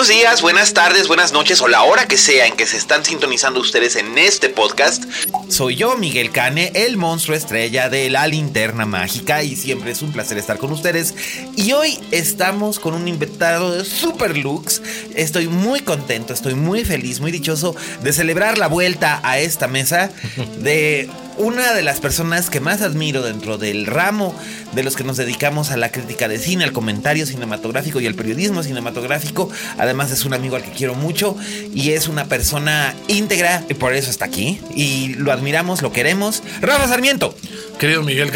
Buenos días, buenas tardes, buenas noches o la hora que sea en que se están sintonizando ustedes en este podcast. Soy yo, Miguel Cane, el monstruo estrella de la linterna mágica y siempre es un placer estar con ustedes. Y hoy estamos con un invitado de Super Lux. Estoy muy contento, estoy muy feliz, muy dichoso de celebrar la vuelta a esta mesa de una de las personas que más admiro dentro del ramo de los que nos dedicamos a la crítica de cine, al comentario cinematográfico y al periodismo cinematográfico. Además es un amigo al que quiero mucho y es una persona íntegra y por eso está aquí. Y lo admiramos, lo queremos. Rafa Sarmiento. Querido Miguel,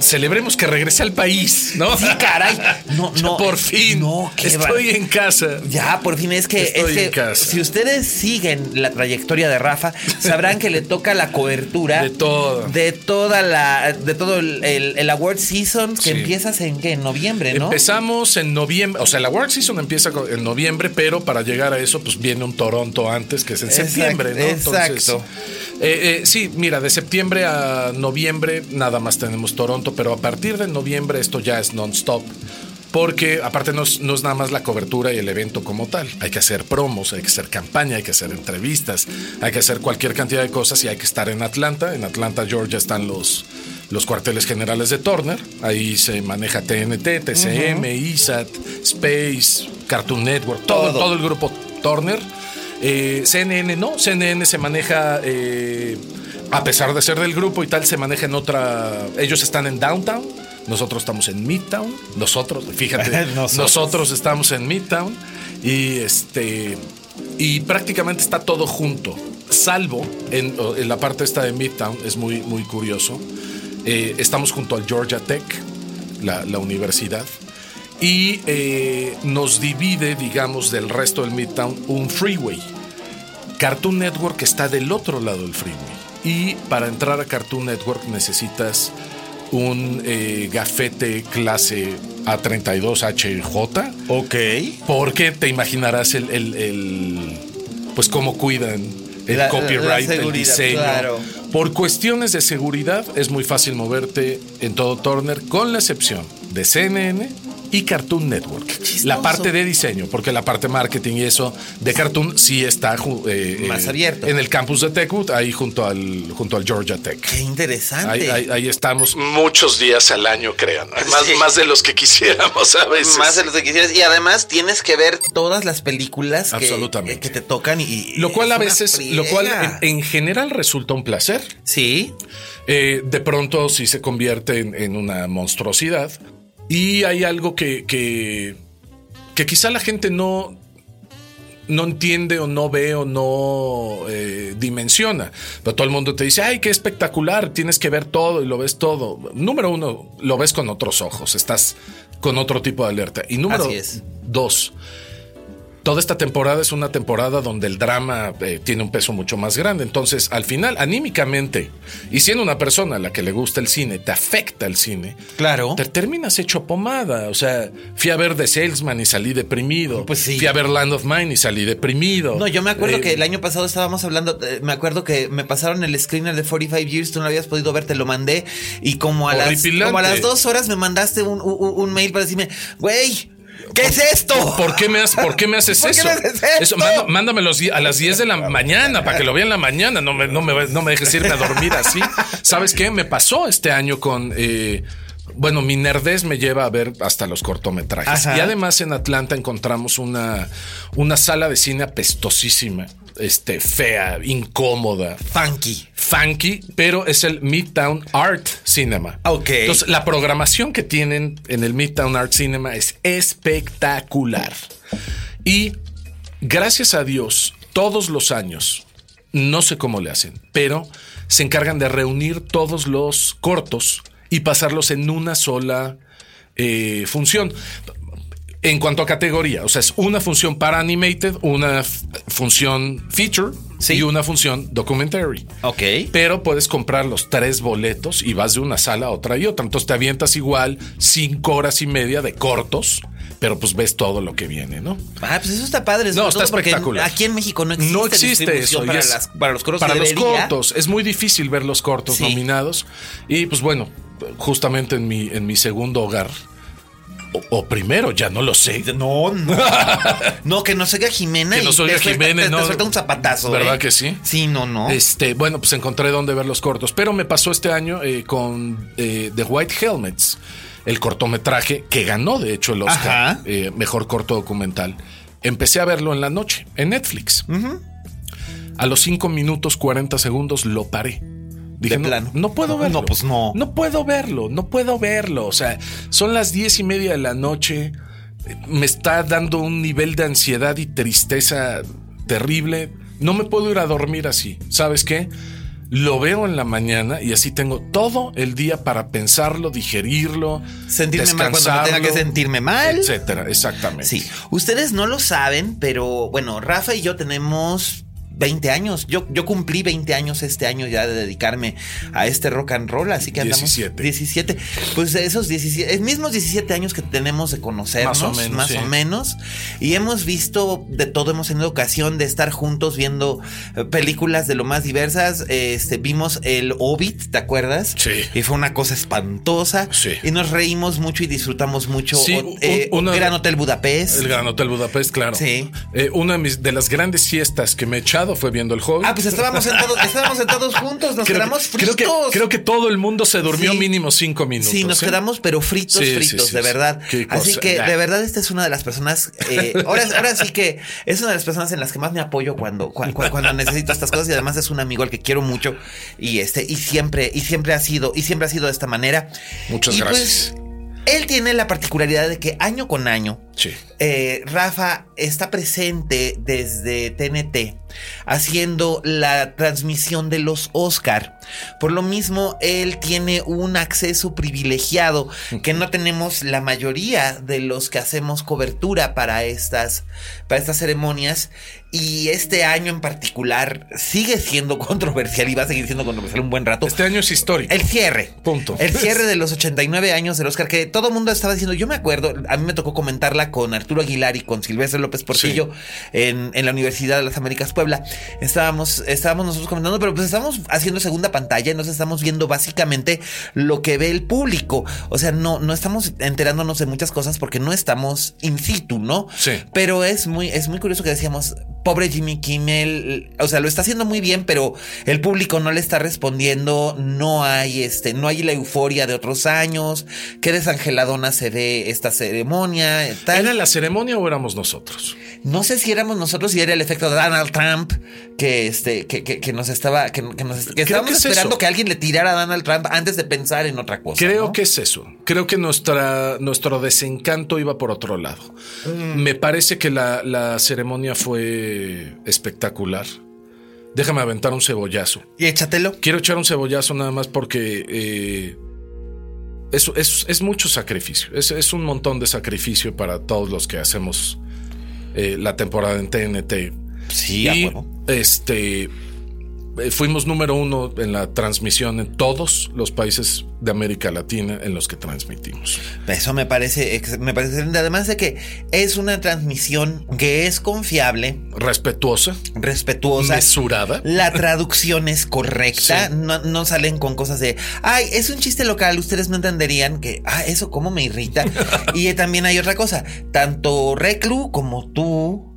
celebremos que regrese al país, ¿no? Sí, caray. No, no. Por fin. No, Estoy en casa. Ya, por fin es que, Estoy es que en casa. si ustedes siguen la trayectoria de Rafa, sabrán que le toca la cobertura De todo. de toda la, de todo el, el- el award season que Sí. empiezas en qué, en noviembre, ¿no? Empezamos en noviembre, o sea, la World Season empieza en noviembre, pero para llegar a eso, pues viene un Toronto antes, que es en Exacto, septiembre, ¿no? exacto. eh, eh, sí, mira, de septiembre a noviembre nada más tenemos Toronto, pero a partir de noviembre esto ya es non-stop. Porque aparte no es, no es nada más la cobertura y el evento como tal. Hay que hacer promos, hay que hacer campaña, hay que hacer entrevistas, hay que hacer cualquier cantidad de cosas y hay que estar en Atlanta. En Atlanta, Georgia, están los, los cuarteles generales de Turner. Ahí se maneja TNT, TCM, ISAT, Space, Cartoon Network, todo, Todo. todo el grupo Turner. Eh, CNN no, CNN se maneja, eh, a pesar de ser del grupo y tal, se maneja en otra. Ellos están en Downtown, nosotros estamos en Midtown. Nosotros, fíjate, Nosotros. nosotros. estamos en Midtown y este. Y prácticamente está todo junto, salvo en, en la parte esta de Midtown, es muy, muy curioso. Eh, estamos junto al Georgia Tech, la, la universidad, y eh, nos divide, digamos, del resto del Midtown un freeway. Cartoon Network está del otro lado del freeway. Y para entrar a Cartoon Network necesitas un eh, gafete clase A32HJ. Ok. Porque te imaginarás el, el- el- pues cómo cuidan el La- la copyright, el diseño. claro. Por cuestiones de seguridad es muy fácil moverte en todo Turner, con la excepción de CNN y Cartoon Network. La parte de diseño, porque la parte marketing y eso de Cartoon sí está ju- eh, Más eh, abierto. en el campus de Techwood, ahí junto al, junto al Georgia Tech. Qué interesante. Ahí, ahí- ahí estamos muchos días al año, crean. Más, Sí. más de los que quisiéramos a veces. Más de lo que quisieras. Y además tienes que ver todas las películas que, Absolutamente. que te tocan y. Lo cual a veces, lo cual en, en general resulta un placer. Sí. Eh, de pronto sí se convierte en, en una monstruosidad. Y hay algo que, que, que quizá la gente no, no entiende o no ve o no eh, dimensiona. Pero todo el mundo te dice, ay, qué espectacular, tienes que ver todo y lo ves todo. Número uno, lo ves con otros ojos, estás con otro tipo de alerta. Y número Así es. dos, toda esta temporada es una temporada donde el drama eh, tiene un peso mucho más grande. Entonces, al final, anímicamente, y siendo una persona a la que le gusta el cine, te afecta el cine, Claro. te terminas hecho pomada. O sea, fui a ver The Salesman y salí deprimido. Pues sí. Fui a ver Land of Mine y salí deprimido. No, yo me acuerdo Eh, que el año pasado estábamos hablando, eh, me acuerdo que me pasaron el screener de 45 Years, tú no lo habías podido ver, te lo mandé y como a, las, como a las dos horas me mandaste un, un- un mail para decirme, güey, ¿qué es esto? ¿Por qué me, has- por qué me haces ¿Por qué eso? me haces esto? manda- mándame los di- a las 10 de la mañana para que lo vea en la mañana. No me, no me, no me dejes irme a dormir así. ¿Sabes qué? Me pasó este año con. eh, bueno, mi nerdez me lleva a ver hasta los cortometrajes. Ajá. Y además en Atlanta encontramos una, una sala de cine apestosísima, este, fea, incómoda, Funky. funky, pero es el Midtown Art Cinema. Ok. Entonces, la programación que tienen en el Midtown Art Cinema es espectacular. Y gracias a Dios, todos los años, no sé cómo le hacen, pero se encargan de reunir todos los cortos y pasarlos en una sola eh, función. En cuanto a categoría, o sea, es una función para animated, una función feature Sí. y una función documentary. Ok. Pero puedes comprar los tres boletos y vas de una sala a otra y otra. Entonces te avientas igual cinco horas y media de cortos, pero pues ves todo lo que viene, ¿no? Ah, pues eso está padre. No, está espectacular. Aquí en México no existe, no existe eso. para, es- las- para los cortos. Para que los debería. cortos. Es muy difícil ver los cortos Sí. nominados. Y pues bueno, justamente en mi, en mi segundo hogar, o, o primero, ya no lo sé. No, no. no, que nos oiga Jimena. Que nos oiga te Jimena, te- te no. suelta un zapatazo. ¿Verdad ¿eh? que sí? Sí, no, no. Este, bueno, pues encontré dónde ver los cortos. Pero me pasó este año eh, con eh, The White Helmets, el cortometraje que ganó, de hecho, el Oscar, mejor corto documental. Empecé a verlo en la noche, en Netflix. A los 5 minutos 40 segundos lo paré. Dije, De no, plano. no puedo verlo. no, pues no. No puedo verlo, no puedo verlo. O sea, son las diez y media de la noche. Me está dando un nivel de ansiedad y tristeza terrible. No me puedo ir a dormir así. ¿Sabes qué? Lo veo en la mañana y así tengo todo el día para pensarlo, digerirlo, Sentirme mal cuando no tenga que sentirme mal. etcétera. Exactamente. Sí, ustedes no lo saben, pero bueno, Rafa y yo tenemos 20 años. Yo, yo cumplí 20 años este año ya de dedicarme a este rock and roll, así que andamos 17. 17. Pues esos 17, es mismos 17 años que tenemos de conocernos, Más o menos, más sí. o menos, y hemos visto de todo, hemos tenido ocasión de estar juntos viendo eh, películas de lo más diversas. Este, vimos el Hobbit, ¿te acuerdas? Sí. Y fue una cosa espantosa. Sí. Y nos reímos mucho y disfrutamos mucho. Sí, O- eh, una- Gran Hotel Budapest. El Gran Hotel Budapest, claro. Sí. Eh, una de, mis, de las grandes siestas que me he echado fue viendo el Hobbit. Ah, pues estábamos sentados, estábamos sentados juntos, nos creo, quedamos que, creo, fritos. que, creo que todo el mundo se durmió Sí. mínimo cinco minutos. Sí, nos ¿eh? quedamos, pero fritos, Sí, fritos, de verdad. Así que, de verdad, esta es una de las personas. eh, ahora, ahora sí que es una de las personas en las que más me apoyo cuando, cuando, cuando necesito estas cosas. Y además es un amigo al que quiero mucho. Y este, y siempre, y siempre ha sido, y siempre ha sido de esta manera. Muchas Y, pues, gracias. Él tiene la particularidad de que año con año Sí. eh, Rafa está presente desde TNT haciendo la transmisión de los Oscar. Por lo mismo, él tiene un acceso privilegiado que no tenemos la mayoría de los que hacemos cobertura para estas, para estas ceremonias. Y este año en particular sigue siendo controversial y va a seguir siendo controversial un buen rato. Este año es histórico. El cierre. Punto. El cierre de los 89 años del Oscar, que todo el mundo estaba diciendo, yo me acuerdo, a mí me tocó comentarla con Arturo Aguilar y con Silvestre López Portillo en, en la Universidad de las Américas Puebla. Estábamos, estábamos nosotros comentando, pero pues estamos haciendo segunda pantalla, nos estamos viendo básicamente lo que ve el público. O sea, no, no estamos enterándonos de muchas cosas porque no estamos in situ, ¿no? Sí. Pero es muy, es muy curioso que decíamos, pobre Jimmy Kimmel, o sea, lo está haciendo muy bien, pero el público no le está respondiendo, no hay este, no hay la euforia de otros años, qué desangeladona se ve esta ceremonia, tal. ¿Era la ceremonia o éramos nosotros? No sé si éramos nosotros y era el efecto de Donald Trump que este, que, que- que nos estaba, que, que nos, estábamos es esperando eso. que alguien le tirara a Donald Trump antes de pensar en otra cosa. Creo ¿no? que es eso. Creo que nuestra, nuestro desencanto iba por otro lado. Mm. Me parece que la, la ceremonia fue espectacular. Déjame aventar un cebollazo. Y échatelo. Quiero echar un cebollazo nada más porque eh, es, es- es mucho sacrificio. Es, es un montón de sacrificio para todos los que hacemos eh, la temporada en TNT. Sí, a y huevo. este fuimos número uno en la transmisión en todos los países de América Latina en los que transmitimos. Eso me parece, me parece excelente. Además de que es una transmisión que es confiable, Respetuosa, respetuosa. mesurada. La traducción es correcta, Sí. no, no salen con cosas de, ay, es un chiste local, ustedes no entenderían que, ah, eso cómo me irrita. y también hay otra cosa, tanto Reclu como tú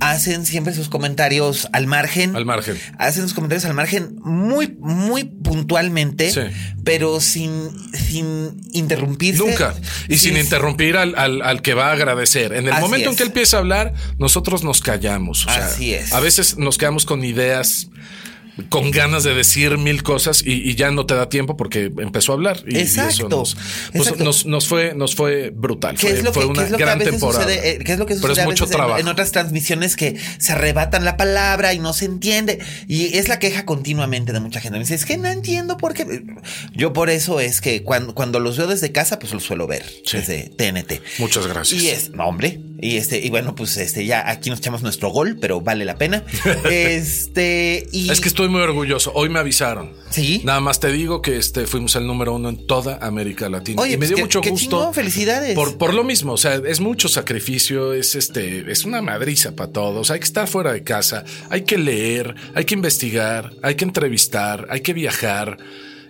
hacen siempre sus comentarios al margen. Al margen. Hacen sus comentarios al margen muy, muy puntualmente, Sí. pero sin, sin interrumpirse. Nunca. Y sin interrumpir al, al- al que va a agradecer. En el Así momento en que él empieza a hablar, nosotros nos callamos. O sea, Así es. A veces nos quedamos con ideas, con ganas de decir mil cosas y, y ya no te da tiempo porque empezó a hablar. Y, y eso Exacto, nos, pues exacto. nos, nos fue, nos fue brutal. ¿Qué Fue, es lo fue que, una es gran temporada. sucede? eh, ¿Qué es lo que Pero sucede es a mucho en- trabajo. En, otras transmisiones que se arrebatan la palabra y no se entiende? Y es la queja continuamente de mucha gente. Me dice, es que no entiendo por qué. Yo por eso es que cuando, cuando los veo desde casa, pues los suelo ver Sí. desde TNT. Muchas gracias. Y es, no, hombre. Y este, y bueno, pues este, ya aquí nos echamos nuestro gol, pero vale la pena. este, y. Es que estoy muy orgulloso. Hoy me avisaron. Sí. Nada más te digo que este fuimos el número uno en toda América Latina. Oye, y me pues dio qué- mucho gusto. chingón, felicidades. Por, por lo mismo, o sea, es mucho sacrificio, es este, es una madriza para todos. Hay que estar fuera de casa, hay que leer, hay que investigar, hay que entrevistar, hay que viajar.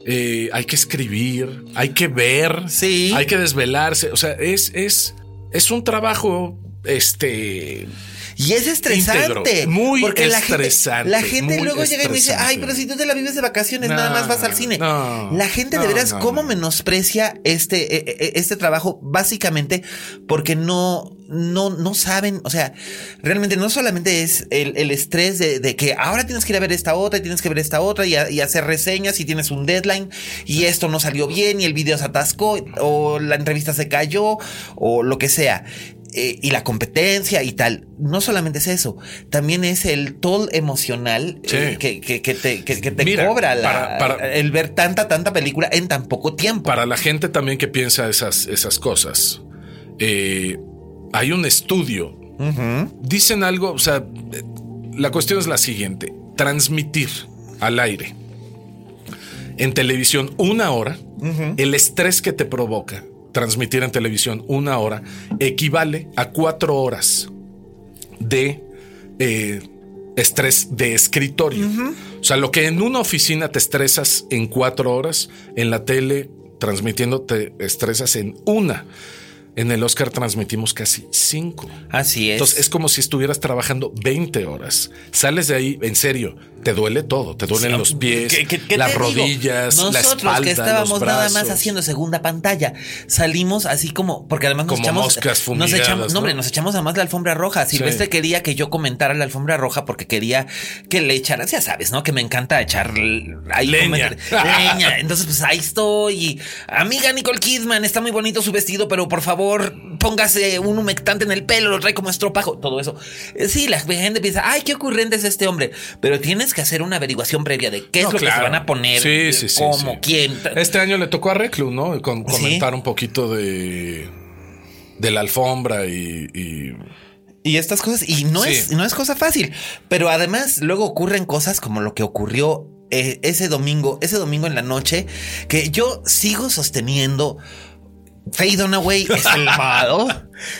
eh, hay que escribir, hay que ver, Sí. hay que desvelarse. O sea, es, es, es un trabajo, este, Y es estresante. Íntegro, muy porque la estresante, gente, la gente luego llega y me dice, ay, pero si tú te la vives de vacaciones, No, nada más vas al cine. no, la gente de no, veras, no, ¿cómo no. menosprecia este, eh, eh, este trabajo? Básicamente porque no, no, no saben, o sea, realmente no solamente es el, el estrés de, de que ahora tienes que ir a ver esta otra y tienes que ver esta otra y, a- y hacer reseñas y tienes un deadline y esto no salió bien y el video se atascó o la entrevista se cayó o lo que sea eh, y la competencia y tal. No solamente es eso, también es el toll emocional Sí. eh, que, que- que te, que- te Mira, cobra la- para- para- el ver tanta, tanta película en tan poco tiempo. Para la gente también que piensa esas, esas cosas, eh, hay un estudio. Dicen algo, o sea, la cuestión es la siguiente: transmitir al aire en televisión una hora, el estrés que te provoca transmitir en televisión una hora equivale a cuatro horas de eh, estrés de escritorio. O sea, lo que en una oficina te estresas en cuatro horas, en la tele transmitiendo te estresas en una. En el Oscar transmitimos casi cinco. Así es. Entonces es como si estuvieras trabajando 20 horas. Sales de ahí, en serio, te duele todo. Te duelen Sí, los pies, ¿qué- qué- qué las rodillas, la Nosotros espalda, que estábamos los nada más haciendo segunda pantalla, salimos así como, porque además nos Como echamos, moscas nos echamos, no, hombre, ¿no? nos echamos además la alfombra roja. Silvestre Sí. quería que yo comentara la alfombra roja porque quería que le echaras, ya sabes, ¿no? Que me encanta echar ahí Leña. Entonces, pues ahí estoy. Y, Amiga Nicole Kidman, está muy bonito su vestido, pero por favor, póngase un humectante en el pelo, lo trae como estropajo, todo eso. Eh, Sí, la gente piensa, ay, qué ocurrente es este hombre. Pero tienes que hacer una averiguación previa de qué es No, lo que se van a poner, Sí, sí, sí, cómo, quién. Este año le tocó a Reclu, ¿no? Con, comentar un poquito de, de la alfombra y, y- Y estas cosas, y no, Sí. es, no es cosa fácil, pero además luego ocurren cosas como lo que ocurrió eh, ese domingo, ese domingo en la noche, que yo sigo sosteniendo. Faye Dunaway es el malo.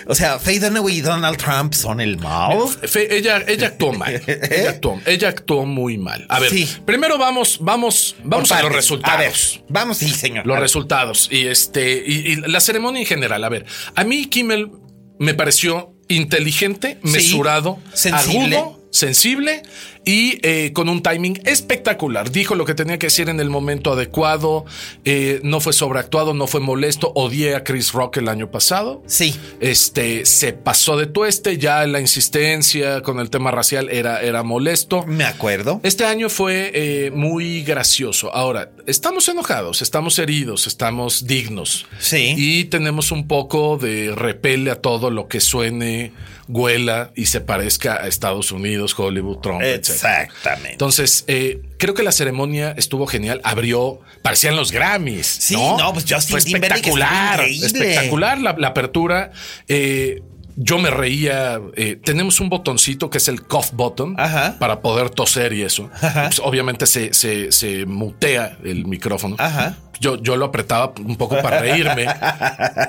O sea, Faye Dunaway y Donald Trump son el malo. Fe- ella, ella actuó mal. Ella actuó, ella actuó muy mal. A ver, Sí. primero vamos, vamos, vamos a los resultados. A ver, vamos, sí, señor. Los resultados y este y, y la ceremonia en general. A ver, a mí Kimmel me pareció inteligente, mesurado, sensible. agudo, sensible y eh, con un timing espectacular. Dijo lo que tenía que decir en el momento adecuado. eh, no fue sobreactuado, no fue molesto. Odié a Chris Rock el año pasado. Sí. Este se pasó de tueste, ya la insistencia con el tema racial era, era molesto. Me acuerdo. Este año fue eh, muy gracioso. Ahora, estamos enojados, estamos heridos, estamos dignos. Sí. Y tenemos un poco de repele a todo lo que suene, huela y se parezca a Estados Unidos, Hollywood, Trump, etc. Exactamente. Entonces, eh, creo que la ceremonia estuvo genial. Abrió, parecían los Grammys. Sí, no, no, pues Justin Fue espectacular. Espectacular la, la apertura. Eh, yo me reía. eh, tenemos un botoncito que es el cough button Ajá. para poder toser y eso. Pues, obviamente se, se, se mutea el micrófono. Ajá. Yo, yo lo apretaba un poco para reírme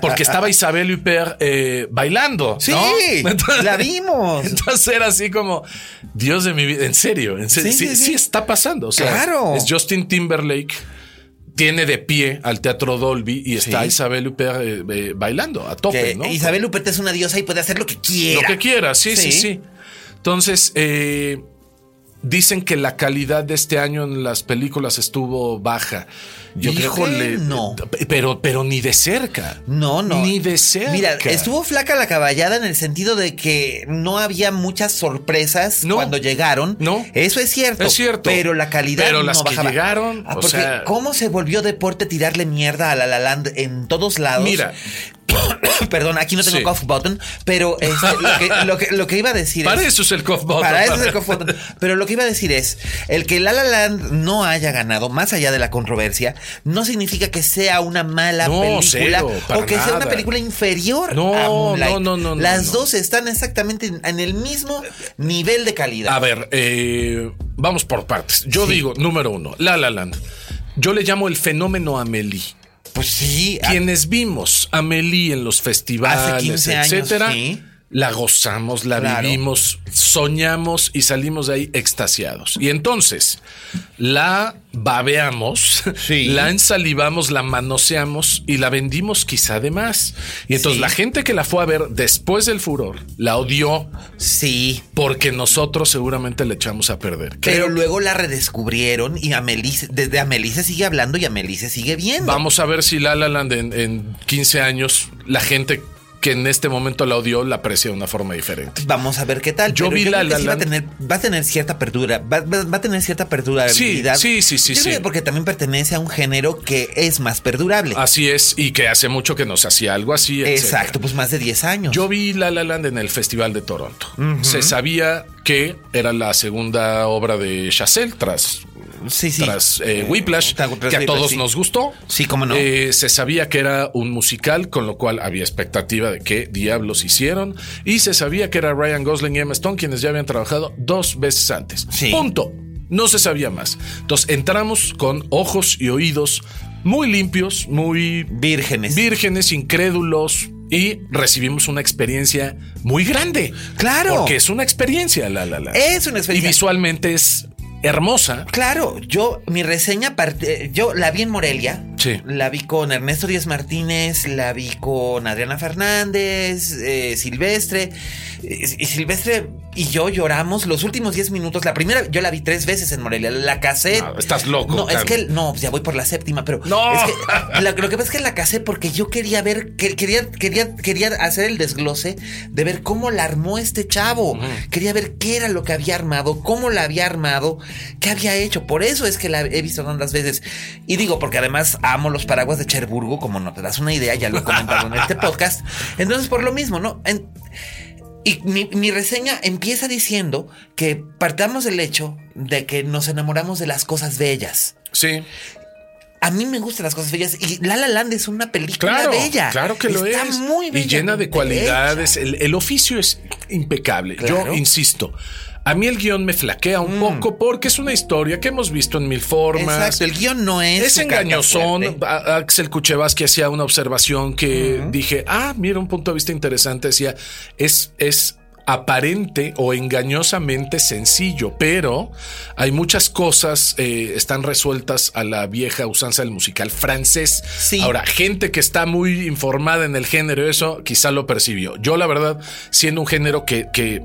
porque estaba Isabel Huppert eh, bailando. Sí, ¿no? la vimos. Entonces era así como, Dios de mi vida, en serio, en serio, Sí, sí, sí, sí sí. está pasando. O sea, Claro. Es Justin Timberlake, tiene de pie al Teatro Dolby y está Sí. Isabel Huppert eh, eh, bailando a tope, Que ¿no? Isabel Huppert es una diosa y puede hacer lo que quiera. Lo que quiera, sí, sí, Sí. sí. Entonces, eh, dicen que la calidad de este año en las películas estuvo baja. Yo creo Híjole, no. Pero, pero ni de cerca. No, no. Ni de cerca. Mira, estuvo flaca la caballada en el sentido de que no había muchas sorpresas No. cuando llegaron. No. Eso es cierto. Es cierto. Pero la calidad Pero no las que bajaba. llegaron, Ah, o porque sea- cómo se volvió deporte tirarle mierda a La La Land en todos lados. Mira, Perdón, aquí no tengo Sí. cough button, pero este, lo, que, lo que- lo que iba a decir para es... eso es el cough button. Para eso es el cough button. Pero lo que iba a decir es, el que La La Land no haya ganado, más allá de la controversia, no significa que sea una mala No, película cero, o que sea una película inferior No, a Moonlight. no, no, no, no, Las dos están exactamente en, en el mismo nivel de calidad. A ver, eh, vamos por partes. Yo Sí. digo, número uno, La La Land. Yo le llamo el fenómeno Amelie. Pues sí. a- Quienes vimos Amelie en los festivales, Hace 15 años, etcétera, sí. La gozamos, la Claro. vivimos, soñamos y salimos de ahí extasiados. Y entonces la babeamos, Sí. la ensalivamos, la manoseamos y la vendimos quizá de más. Y entonces Sí. la gente que la fue a ver después del furor la odió Sí. porque nosotros seguramente le echamos a perder. Pero Creo- luego la redescubrieron y Amelie, se- desde Amelie se sigue hablando y Amelie se sigue viendo. Vamos a ver si La La Land en, en 15 años, la gente que en este momento la odió la aprecia de una forma diferente. Vamos a ver qué tal. Yo pero vi creo La que La sí va a tener, va a tener cierta apertura, va, va- va a tener cierta perdurabilidad. Sí, sí, sí, sí, Yo creo sí. que porque también pertenece a un género que es más perdurable. Así es, y que hace mucho que nos hacía algo así. etcétera. Exacto, pues más de 10 años. Yo vi La La Land en el Festival de Toronto. Se sabía que era la segunda obra de Chazelle tras, sí, sí. tras eh, Whiplash, tras que a Whiplash, todos sí. nos gustó. Sí, cómo no. Eh, se sabía que era un musical, con lo cual había expectativa de qué diablos hicieron. Y se sabía que era Ryan Gosling y Emma Stone, quienes ya habían trabajado dos veces antes. Punto. No se sabía más. Entonces entramos con ojos y oídos muy limpios, muy Vírgenes. vírgenes, incrédulos y recibimos una experiencia muy grande. Claro. Porque es una experiencia, la la la. Es una Y experiencia. visualmente es hermosa. Claro, yo, mi reseña, parte- yo la vi en Morelia. Sí. La vi con Ernesto Díaz Martínez, la vi con Adriana Fernández, eh, Silvestre. Y Silvestre y yo lloramos los últimos 10 minutos. La primera, yo la vi tres veces en Morelia. La casé. No, estás loco, No, es que, no, ya voy por la séptima, pero. No. Es que, la- lo que pasa es que la casé porque yo quería ver, que- quería, quería, quería hacer el desglose de ver cómo la armó este chavo. Quería ver qué era lo que había armado, cómo la había armado, qué había hecho. Por eso es que la he visto tantas veces. Y digo, porque además amo los paraguas de Cherburgo, como no te das una idea, ya lo he comentado en este podcast. Entonces, por lo mismo, ¿no? En- y mi, mi reseña empieza diciendo que partamos del hecho de que nos enamoramos de las cosas bellas. Sí. A mí me gustan las cosas bellas y La La Land es una película Claro, bella. claro que lo Está es. muy y bella, llena de cualidades. El, el oficio es impecable. Claro. Yo insisto. A mí el guion me flaquea un poco porque es una historia que hemos visto en mil formas. Exacto, el guion no es. Es engañosón. Axel Kuchevaski hacía una observación que dije, ah, mira, un punto de vista interesante. Decía, es, es aparente o engañosamente sencillo, pero hay muchas cosas, eh, están resueltas a la vieja usanza del musical francés. Sí. Ahora, gente que está muy informada en el género, eso quizá lo percibió. Yo, la verdad, siendo un género que, que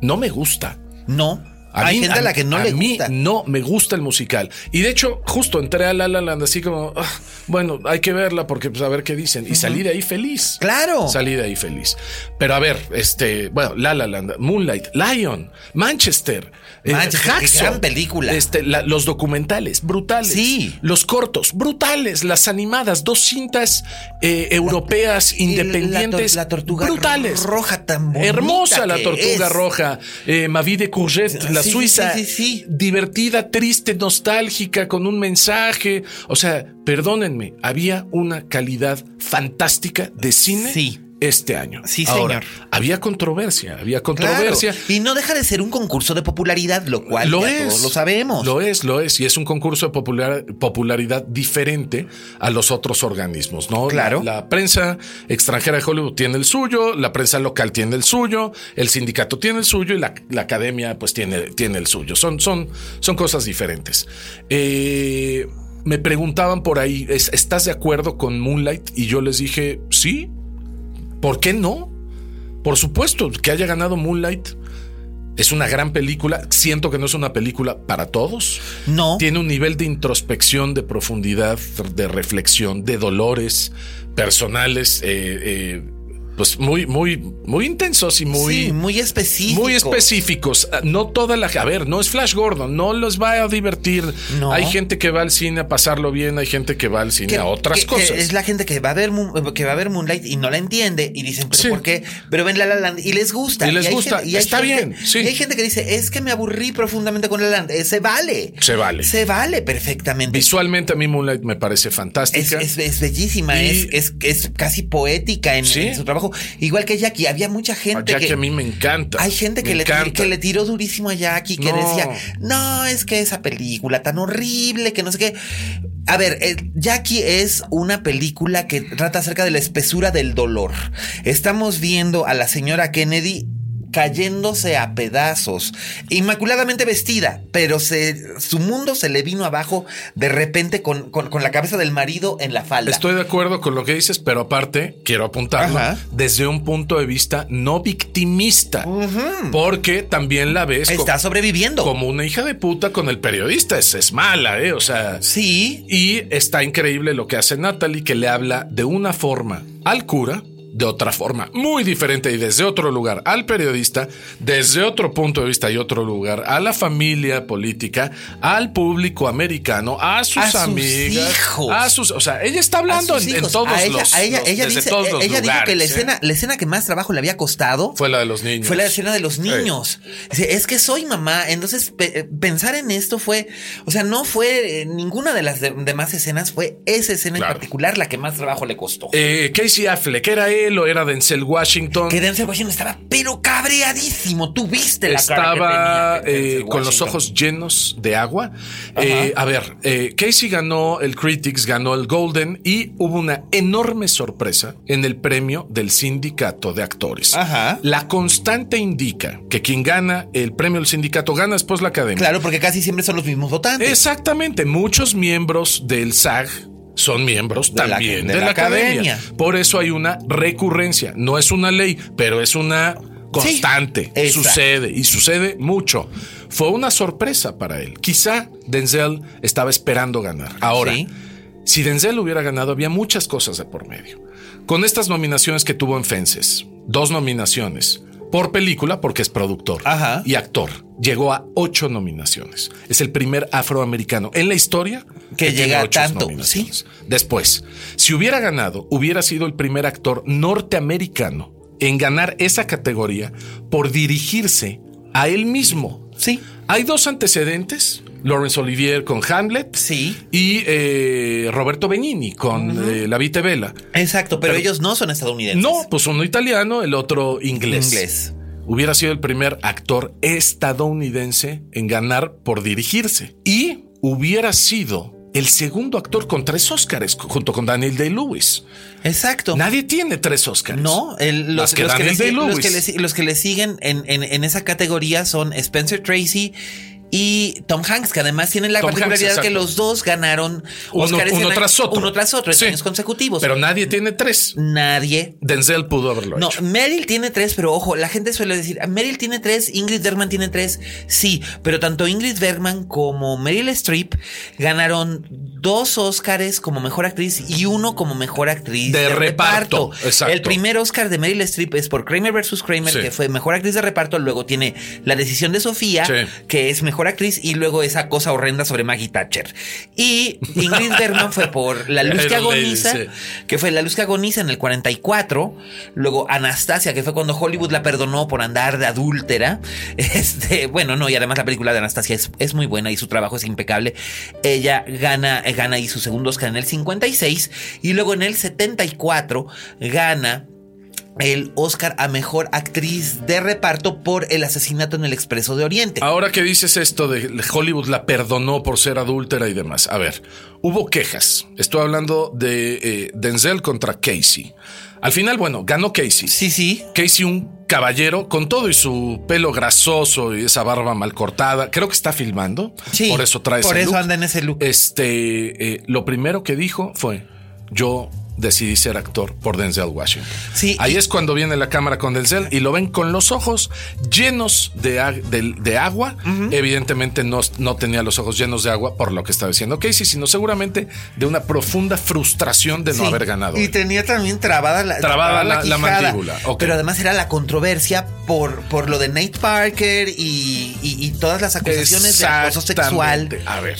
no me gusta. No. A Hay mí- gente a la que no a le mí gusta. no me gusta el musical. Y de hecho, justo entré a La La Land así como, ah, bueno, hay que verla porque pues a ver qué dicen. Y salí de ahí feliz. Claro. Salí de ahí feliz. Pero a ver, este, bueno, La La Land, Moonlight, Lion, Manchester, eh, Manchester, gran película. Este, la- los documentales, brutales. Sí. Los cortos, brutales. Las animadas, dos cintas eh, europeas Y la tor- independientes, la tortuga brutales. roja tan bonita Hermosa la tortuga es. roja. Eh, Mavi de Courgette, la Sí, sí, suiza. sí. Divertida, triste, nostálgica, con un mensaje. O sea, perdónenme, había una calidad fantástica de cine. Sí. Este año. Sí, Ahora, señor. había controversia, había Claro. controversia. Y no deja de ser un concurso de popularidad, lo cual Lo es. todos lo sabemos. Lo es, lo es. Y es un concurso de popular- popularidad diferente a los otros organismos, ¿no? Claro. La, la prensa extranjera de Hollywood tiene el suyo, la prensa local tiene el suyo, el sindicato tiene el suyo y la, la academia pues tiene, tiene el suyo. Son, son, son cosas diferentes. Eh, me preguntaban por ahí, ¿es- ¿estás de acuerdo con Moonlight? Y yo les dije, sí. ¿Por qué no? Por supuesto, que haya ganado Moonlight Es una gran película. Siento que no es una película para todos. No. Tiene un nivel de introspección, de profundidad, de reflexión, de dolores personales. eh, eh, pues muy, muy, muy intensos y muy, sí, muy específicos. muy específicos. No toda la. A ver, no es Flash Gordon, no los va a divertir. No. Hay gente que va al cine a pasarlo bien, hay gente que va al cine Que- a otras que- que cosas. es la gente que va a ver que va a ver Moonlight y no la entiende y dicen, ¿pero Sí. por qué? Pero ven La La Land y les gusta. Y les gusta, gente- hay está gente- bien, sí. Y hay gente que dice, es que me aburrí profundamente con La La Land. Eh, se vale. Se vale. Se vale perfectamente. Visualmente a mí Moonlight me parece fantástica. es- es bellísima, Y- es, es, es casi poética en, Sí. en su trabajo. Igual que Jackie, había mucha A gente Jackie que... a mí me encanta. Hay gente que le, encanta. que le tiró durísimo a Jackie, que No. decía, no, es que esa película tan horrible, que no sé qué. A ver, eh, Jackie es una película que trata acerca de la espesura del dolor. Estamos viendo a la señora Kennedy cayéndose a pedazos, inmaculadamente vestida, pero se, su mundo se le vino abajo de repente con, con- con la cabeza del marido en la falda. Estoy de acuerdo con lo que dices, pero aparte quiero apuntarlo Ajá. desde un punto de vista no victimista, porque también la ves Está como, sobreviviendo. como una hija de puta con el periodista. Es, es mala, ¿eh? O sea, Sí, y está increíble lo que hace Natalie, que le habla de una forma al cura, de otra forma muy diferente y desde otro lugar al periodista, desde otro punto de vista y otro lugar a la familia política, al público americano, a sus, A sus hijos. a sus, o sea, ella está hablando en, todos A ella, los, a ella, ella dice, todos los ella dijo que la ¿eh? escena, la escena que más trabajo le había costado fue la de los niños. Fue la escena de los niños. Dice, Es que soy mamá. Entonces, pe- eh, pensar en esto fue, o sea, no fue eh, ninguna de las de- demás escenas, fue esa escena Claro. en particular la que más trabajo le costó. Eh, Casey Affleck, ¿era él o era Denzel Washington? que Denzel Washington estaba, pero cabreadísimo. Tú viste la cara Estaba que tenía eh, con los ojos llenos de agua. Eh, a ver, eh, Casey ganó el Critics, ganó el Golden y hubo una enorme sorpresa en el premio del sindicato de actores. Ajá. La constante indica que quien gana el premio del sindicato gana después la academia. Claro, porque casi siempre son los mismos votantes. Exactamente, muchos miembros del SAG son miembros De la- también de de, la la, academia. academia. Por eso hay una recurrencia. No es una ley, pero es una constante. sucede y sucede mucho. Fue una sorpresa para él. Quizá Denzel estaba esperando ganar. Ahora, Sí. si Denzel hubiera ganado, había muchas cosas de por medio. Con estas nominaciones que tuvo en Fences, dos nominaciones por película, porque es productor Ajá. y actor, llegó a ocho nominaciones. Es el primer afroamericano en la historia Que llega a ocho tanto, nominaciones. Después, si hubiera ganado, hubiera sido el primer actor norteamericano en ganar esa categoría por dirigirse a él mismo. Sí. Hay dos antecedentes. Laurence Olivier con Hamlet Sí. y eh, Roberto Benigni con eh, La Vita Bella. Exacto, pero, Pero- ellos no son estadounidenses. No, pues uno italiano, el otro inglés. Inglés. Hubiera sido el primer actor estadounidense en ganar por dirigirse. Y hubiera sido el segundo actor con tres Óscares, junto con Daniel Day-Lewis. Exacto. Nadie tiene tres Óscares. No, el- los, que los que le, Daniel si- los, Day-Lewis. que le, si- los que le siguen en, en- en esa categoría son Spencer Tracy y Tom Hanks, que además tienen la Tom Hanks, particularidad que exacto. los dos ganaron Uno, Óscares en uno año- tras otro. Uno tras otro, en Sí. años consecutivos. Pero nadie tiene tres. Nadie. Denzel pudo haberlo No, hecho. Meryl tiene tres, pero ojo, la gente suele decir, "Ah, Meryl tiene tres, Ingrid Bergman tiene tres. Sí, pero tanto Ingrid Bergman como Meryl Streep ganaron dos Óscares como mejor actriz y uno como mejor actriz De de, reparto, reparto. exacto. El primer Oscar de Meryl Streep es por Kramer vs. Kramer, Sí. que fue mejor actriz de reparto. Luego tiene La decisión de Sofía, Sí. que es mejor actriz, y luego esa cosa horrenda sobre Maggie Thatcher. Y Ingrid Bergman fue por La luz que agoniza, que fue La luz que agoniza en el 44, luego Anastasia, que fue cuando Hollywood la perdonó por andar de adúltera. Este, bueno, no, y además la película de Anastasia es, es muy buena y su trabajo es impecable. Ella gana, gana ahí su segundo Oscar en el 56 y luego en el 74 gana el Oscar a mejor actriz de reparto por el asesinato en el Expreso de Oriente. Ahora que dices esto de Hollywood la perdonó por ser adúltera y demás. A ver, hubo quejas. Estoy hablando de eh, Denzel contra Casey. Al final, bueno, ganó Casey. Sí, sí. Casey, un caballero con todo y su pelo grasoso y esa barba mal cortada. Creo que está filmando. Sí, Por eso trae por ese eso look. anda en ese look. Este, eh, lo primero que dijo fue: Yo decidí ser actor por Denzel Washington. Sí, Ahí es cuando viene la cámara con Denzel y lo ven con los ojos llenos de, de- de agua. Evidentemente no, no tenía los ojos llenos de agua por lo que estaba diciendo Casey, sino seguramente de una profunda frustración de no Sí, haber ganado. Y tenía también trabada la, Trabada la- mandíbula. Pero además era la controversia por, por lo de Nate Parker y, y- y todas las acusaciones de acoso sexual. A ver,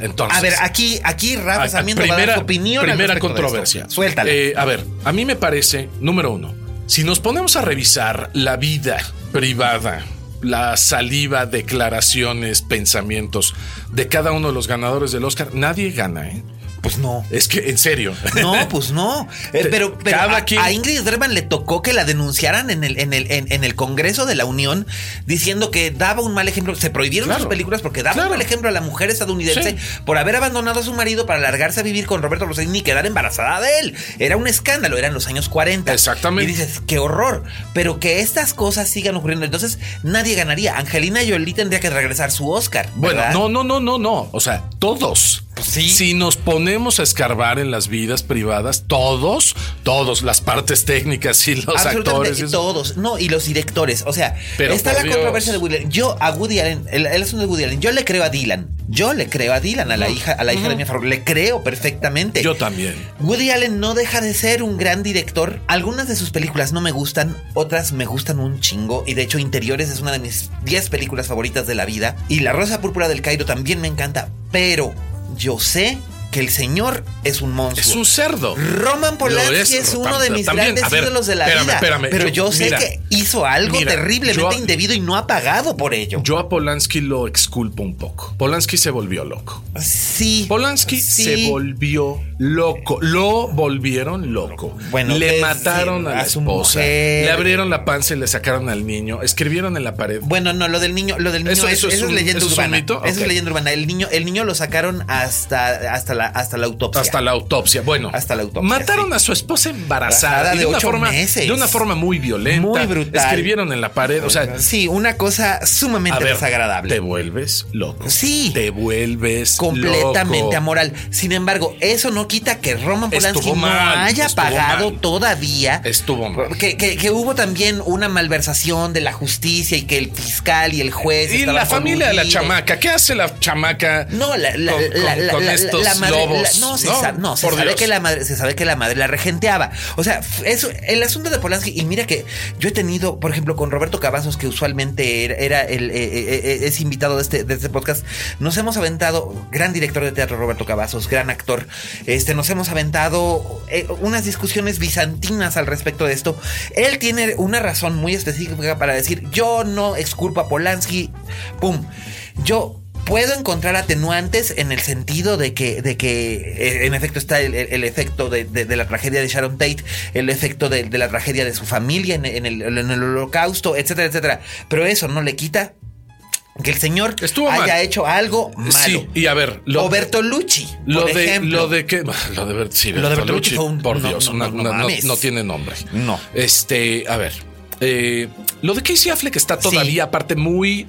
entonces. A ver, aquí, aquí Rafa Ah, Sarmiento va a dar su opinión. primera controversia. Suéltala. Eh, a ver, a mí me parece, número uno, si nos ponemos a revisar la vida privada, la saliva, declaraciones, pensamientos de cada uno de los ganadores del Oscar, nadie gana, ¿eh? Pues no. Es que, en serio. No, pues no. Pero pero a, quien- a Ingrid Bergman le tocó que la denunciaran en el, en, el, en, en el Congreso de la Unión diciendo que daba un mal ejemplo. Se prohibieron Claro. sus películas porque daba Claro. un mal ejemplo a la mujer estadounidense Sí. por haber abandonado a su marido para largarse a vivir con Roberto Rossellini y quedar embarazada de él. Era un escándalo, eran los años 40. Exactamente. Y dices, qué horror. Pero que estas cosas sigan ocurriendo. Entonces nadie ganaría. Angelina Jolie tendría que regresar su Oscar. Bueno, no, no, no, no, no. O sea, todos. Pues sí. Si nos ponemos a escarbar en las vidas privadas, todos, todos, las partes técnicas y los actores. y todos, no, y los directores. O sea, Pero está la Dios. controversia de Woody Allen. Yo a Woody Allen, el, el asunto de Woody Allen, yo le creo a Dylan. Yo le creo a Dylan, a la hija, a la hija de mi favor. Le creo perfectamente. Yo también. Woody Allen no deja de ser un gran director. Algunas de sus películas no me gustan, otras me gustan un chingo. Y de hecho, Interiores es una de mis 10 películas favoritas de la vida. Y La Rosa Púrpura del Cairo también me encanta. Pero yo sé que el señor es un monstruo. Es un cerdo. Roman Polanski es, uno de mis también. grandes ver, ídolos de la espérame, vida. espérame. pero yo, sé mira, que hizo algo mira, terriblemente yo- indebido y no ha pagado por ello. Yo a Polanski lo exculpo un poco. Polanski se volvió loco. sí. Polanski sí. se volvió loco. Lo volvieron loco. Bueno, le es mataron a la esposa. mujer. Le abrieron la panza y le sacaron al niño. Escribieron en la pared. Bueno, no, lo del niño, lo del niño Eso- es, eso es eso es un- leyenda eso es un urbana. mito, Eso es leyenda urbana. El niño, el niño lo sacaron hasta, hasta la, hasta la autopsia. Hasta la autopsia. Bueno, Hasta la autopsia, Mataron sí. a su esposa embarazada de de, una ocho forma, meses. de una forma muy violenta. Muy brutal. Escribieron en la pared. O sea, Sí, una cosa a sumamente ver, desagradable. Te vuelves loco. Sí. Te vuelves completamente loco. amoral. Sin embargo, eso no quita que Roman Polanski no haya pagado mal. todavía. Estuvo mal. Que, que- que hubo también una malversación de la justicia y que el fiscal y el juez. Y la familia de la chamaca. ¿Qué hace la chamaca? No, la, la, con, la- con- la- con estos la lobos. la- no, se, no, se por sabe que la madre, se sabe que la madre la regenteaba. O sea, eso, el asunto de Polanski, y mira que yo he tenido, por ejemplo, con Roberto Cavazos, que usualmente era, era el, eh, eh, eh, es invitado de este, de este podcast, nos hemos aventado, gran director de teatro Roberto Cavazos, gran actor, este, nos hemos aventado eh, unas discusiones bizantinas al respecto de esto. Él tiene una razón muy específica para decir, yo no exculpo a Polanski, pum, yo puedo encontrar atenuantes en el sentido de que, de que eh, en efecto está el, efecto de, de- de la tragedia de Sharon Tate, el efecto de, de la tragedia de su familia en, en el, en el holocausto, etcétera, etcétera. Pero eso no le quita que el señor Estuvo haya mal. hecho algo malo. Sí, y a ver, lo- o Bertolucci, Lo por de, ejemplo. lo de que. Lo de, sí, Lo de Bertolucci, Bertolucci fue un- Por no, Dios, no, una- no, no una- no- mames. no tiene nombre. No. Este, a ver. eh, lo de Casey Affleck está todavía, aparte, muy.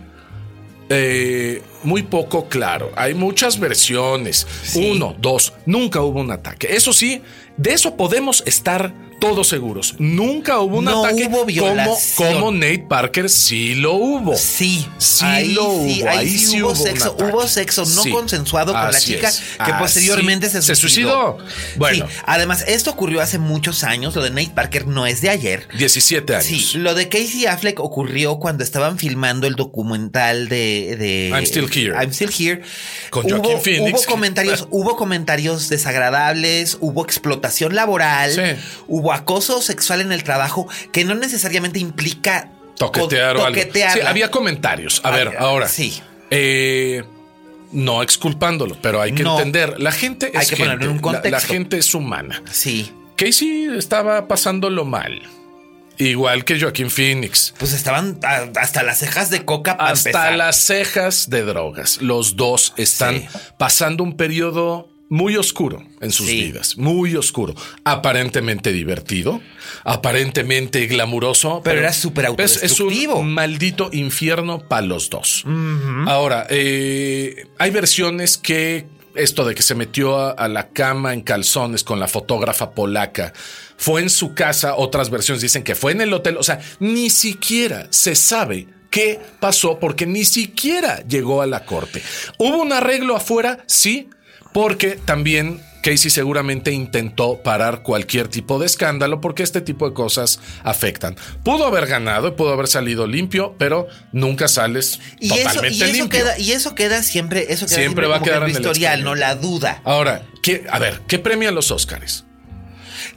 Eh, muy poco claro. Hay muchas versiones. Sí. Uno, dos. Nunca hubo un ataque. Eso sí, de eso podemos estar todos seguros. Nunca hubo un No ataque hubo violación. como Nate Parker sí lo hubo. Sí, Sí ahí lo sí, hubo, ahí ahí sí sí hubo hubo sexo, hubo sexo no Sí, consensuado con la así chica es, que así posteriormente se se suicidó. suicidó. Bueno. Sí, además esto ocurrió hace muchos años, lo de Nate Parker no es de ayer. 17 años. Sí, lo de Casey Affleck ocurrió cuando estaban filmando el documental de, de I'm Still Here. I'm Still Here. Con hubo, Joaquin Phoenix. Hubo comentarios, hubo comentarios desagradables, hubo explotación laboral, Sí. Acoso sexual en el trabajo que no necesariamente implica Toquetear o algo. toquetearla. Sí, había comentarios. A ver, Ah, ahora. sí. Eh, no exculpándolo, pero hay que No. entender. La gente Hay es que ponerlo en un contexto. La, gente es humana. Sí. Casey estaba pasándolo mal. Igual que Joaquín Phoenix. Pues estaban hasta las cejas de coca para Hasta empezar. las cejas de drogas. Los dos están Sí. pasando un periodo muy oscuro en sus Sí. vidas. Muy oscuro. Aparentemente divertido. Aparentemente glamuroso. Pero era súper es, es autodestructivo. un maldito infierno para los dos. Ahora, eh, hay versiones que esto de que se metió a, a, la cama en calzones con la fotógrafa polaca, fue en su casa, otras versiones dicen que fue en el hotel, o sea, ni siquiera se sabe qué pasó porque ni siquiera llegó a la corte. ¿Hubo un arreglo afuera? Sí, porque también Casey seguramente intentó parar cualquier tipo de escándalo porque este tipo de cosas afectan. Pudo haber ganado y pudo haber salido limpio, pero nunca sales y totalmente eso, y eso limpio. Queda, y eso queda siempre, eso queda Siempre va a quedar que en el historial, no la duda. Ahora, ¿qué, a ver, ¿qué premian los Oscars?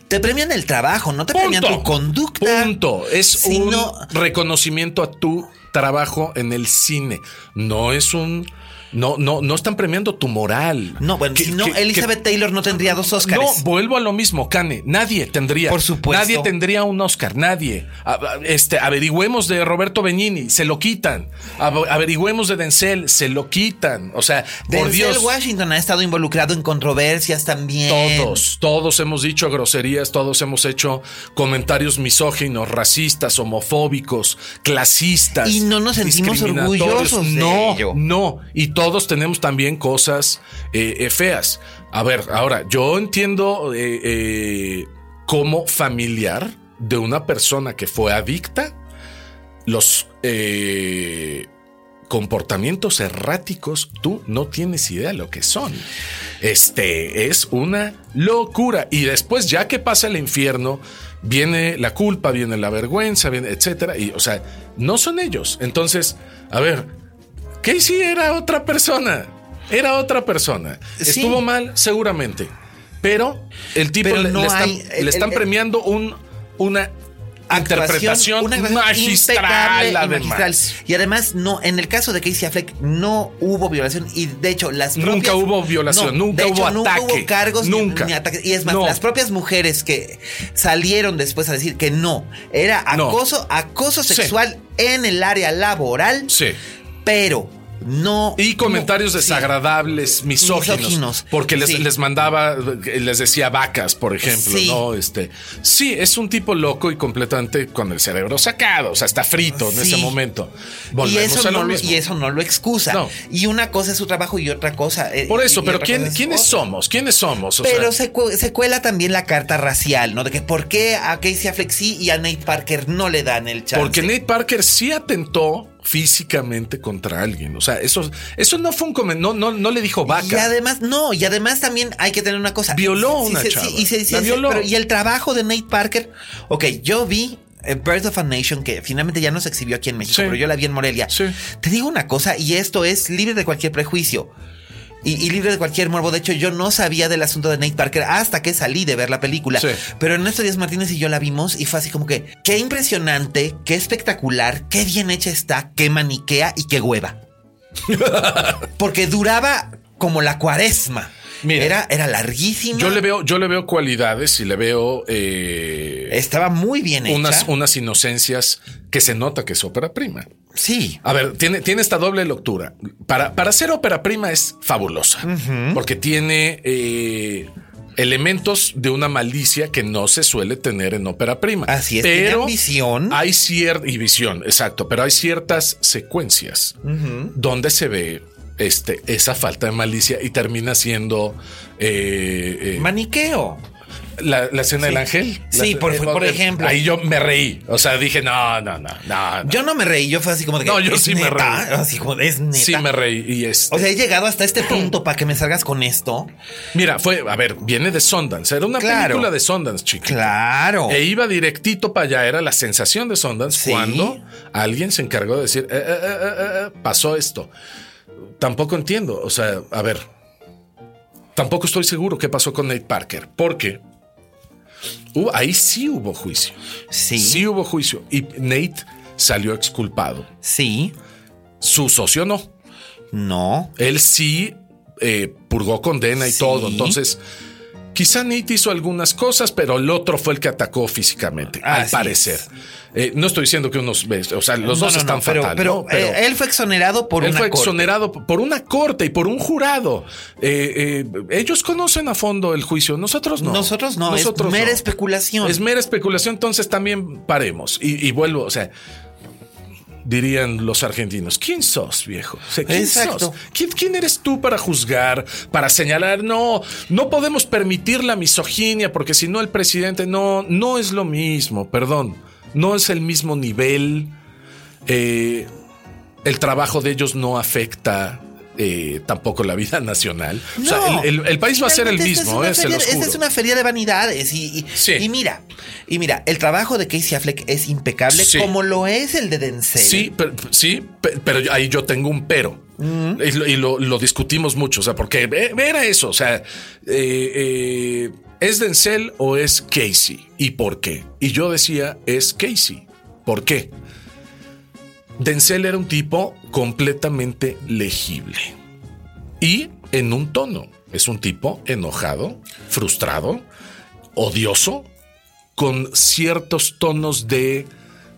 Te premian el trabajo, no te premian tu conducta. Punto. Es un no- reconocimiento a tu trabajo en el cine. No es un. No, no, no están premiando tu moral. No, bueno, Que- si no, que- Elizabeth Taylor no tendría dos Oscars. No, vuelvo a lo mismo, Cane. Nadie tendría. Por supuesto. Nadie tendría un Oscar, nadie. Este, averigüemos de Roberto Benigni, se lo quitan. Ave- Averigüemos de Denzel, se lo quitan. O sea, por Denzel Dios. Washington ha estado involucrado en controversias también. Todos, todos hemos dicho groserías, todos hemos hecho comentarios misóginos, racistas, homofóbicos, clasistas. Y no nos sentimos orgullosos de No, ello. no. Y todos tenemos también cosas eh, eh, feas. A ver, ahora, yo entiendo eh, eh, como familiar de una persona que fue adicta, los comportamientos erráticos, tú no tienes idea de lo que son. Este es una locura. Y después, ya que pasa el infierno, viene la culpa, viene la vergüenza, viene, etcétera. Y, o sea, no son ellos. Entonces, a ver, Casey era otra persona. Era otra persona. Sí. Estuvo mal, seguramente. Pero el tipo Pero le, no le están, hay- el- le están el- premiando un, una interpretación una magistral, y además. magistral. Y además, no, en el caso de Casey Affleck no hubo violación y de hecho las Nunca propias- hubo violación, No, nunca de hubo hecho, nunca ataque, hubo cargos ni- nunca. Ni, ataques. Y es más, No. las propias mujeres que salieron después a decir que no, era No. acoso, acoso Sí. sexual en el área laboral, Sí. pero no Y comentarios no- sí. desagradables, misóginos, Misóginos, porque les, sí. les mandaba, les decía vacas, por ejemplo, Sí. ¿no? Este, sí, es un tipo loco y completamente con el cerebro sacado, o sea, está frito en ese momento. Y Volvemos eso, a lo no lo, mismo. y eso no lo excusa. No. Y una cosa es su trabajo y otra cosa. eh, Por eso, y pero ¿quién- es ¿quiénes otra. somos? ¿Quiénes somos? O Pero sea, se, cu- se cuela también la carta racial, ¿no? De que por qué a Casey Affleck sí y a Nate Parker no le dan el chance. porque Nate Parker sí atentó físicamente contra alguien. O sea, eso, eso no fue un comen- no, no, no le dijo vaca. Y además, no, y además también hay que tener una cosa. Violó Sí, una sí, chava. sí, y, se- La violó. pero- y el trabajo de Nate Parker. Ok, yo vi eh, Birth of a Nation, que finalmente ya no se exhibió aquí en México, Sí. pero yo la vi en Morelia. Sí. Te digo una cosa, y esto es libre de cualquier prejuicio. Y, y libre de cualquier morbo. De hecho, yo no sabía del asunto de Nate Parker hasta que salí de ver la película. Sí. Pero Ernesto Díaz Martínez y yo la vimos y fue así como que, qué impresionante, qué espectacular, qué bien hecha está, qué maniquea y qué hueva. Porque duraba como la cuaresma. Mira, era, era larguísima. Yo le veo, yo le veo cualidades y le veo eh, Estaba muy bien hecha. unas, unas inocencias que se nota que es ópera prima. Sí. A ver, tiene, tiene esta doble lectura. Para, para ser ópera prima es fabulosa, porque tiene eh, elementos de una malicia que no se suele tener en ópera prima. Así es, pero ambición. Hay cierta y visión, exacto, pero hay ciertas secuencias donde se ve este, esa falta de malicia y termina siendo eh, eh, Maniqueo. la, la escena del ángel. Sí, La- por- por ejemplo. Ahí yo me reí. O sea, dije, no, no, no, no. no. Yo no me reí, yo fue así como de que. No, yo ¿es sí me reí. Así como de, es neta. Sí, me reí. Y es. O sea, he llegado hasta este punto para que me salgas con esto. Mira, fue, a ver, viene de Sundance. Era una Claro. película de Sundance, chica. Claro. E iba directito para allá. Era la sensación de Sundance Sí. cuando alguien se encargó de decir, "Eh, eh, eh, eh, eh, pasó esto. Tampoco entiendo. O sea, a ver. Tampoco estoy seguro qué pasó con Nate Parker. Porque ahí sí hubo juicio. Sí. Sí hubo juicio. Y Nate salió exculpado. Sí. Su socio no. No. Él sí eh, purgó condena y Sí. todo. Entonces, quizá Nate hizo algunas cosas, pero el otro fue el que atacó físicamente, al Así parecer. Eh, no estoy diciendo que unos, o sea, los No, dos no, están no, pero, fatal. pero, él fue exonerado por él una fue corte. exonerado por una corte y por un jurado. Eh, eh, ellos conocen a fondo el juicio, nosotros no. Nosotros no, Nosotros es mera especulación. Es mera especulación, entonces también paremos. Y, y vuelvo, o sea, dirían los argentinos. ¿Quién sos, viejo? O sea, ¿quién Exacto. sos? ¿Quién, quién eres tú para juzgar, para señalar? No, no podemos permitir la misoginia porque si no el presidente no, no es lo mismo, perdón, no es el mismo nivel. Eh, el trabajo de ellos no afecta eh, tampoco la vida nacional. o sea, No. el, el- el país va a ser el mismo, es eh, se Esta es una feria de vanidades y, y, Sí. y mira, y mira, el trabajo de Casey Affleck es impecable Sí. como lo es el de Denzel. Sí, pero, sí, pe- pero ahí yo tengo un pero. Y, lo, y lo- lo discutimos mucho, o sea, porque era eso, o sea, eh, ¿es Denzel o es Casey? ¿Y por qué? Y yo decía, es Casey. ¿Por qué? Denzel era un tipo completamente legible y en un tono. Es un tipo enojado, frustrado, odioso, con ciertos tonos de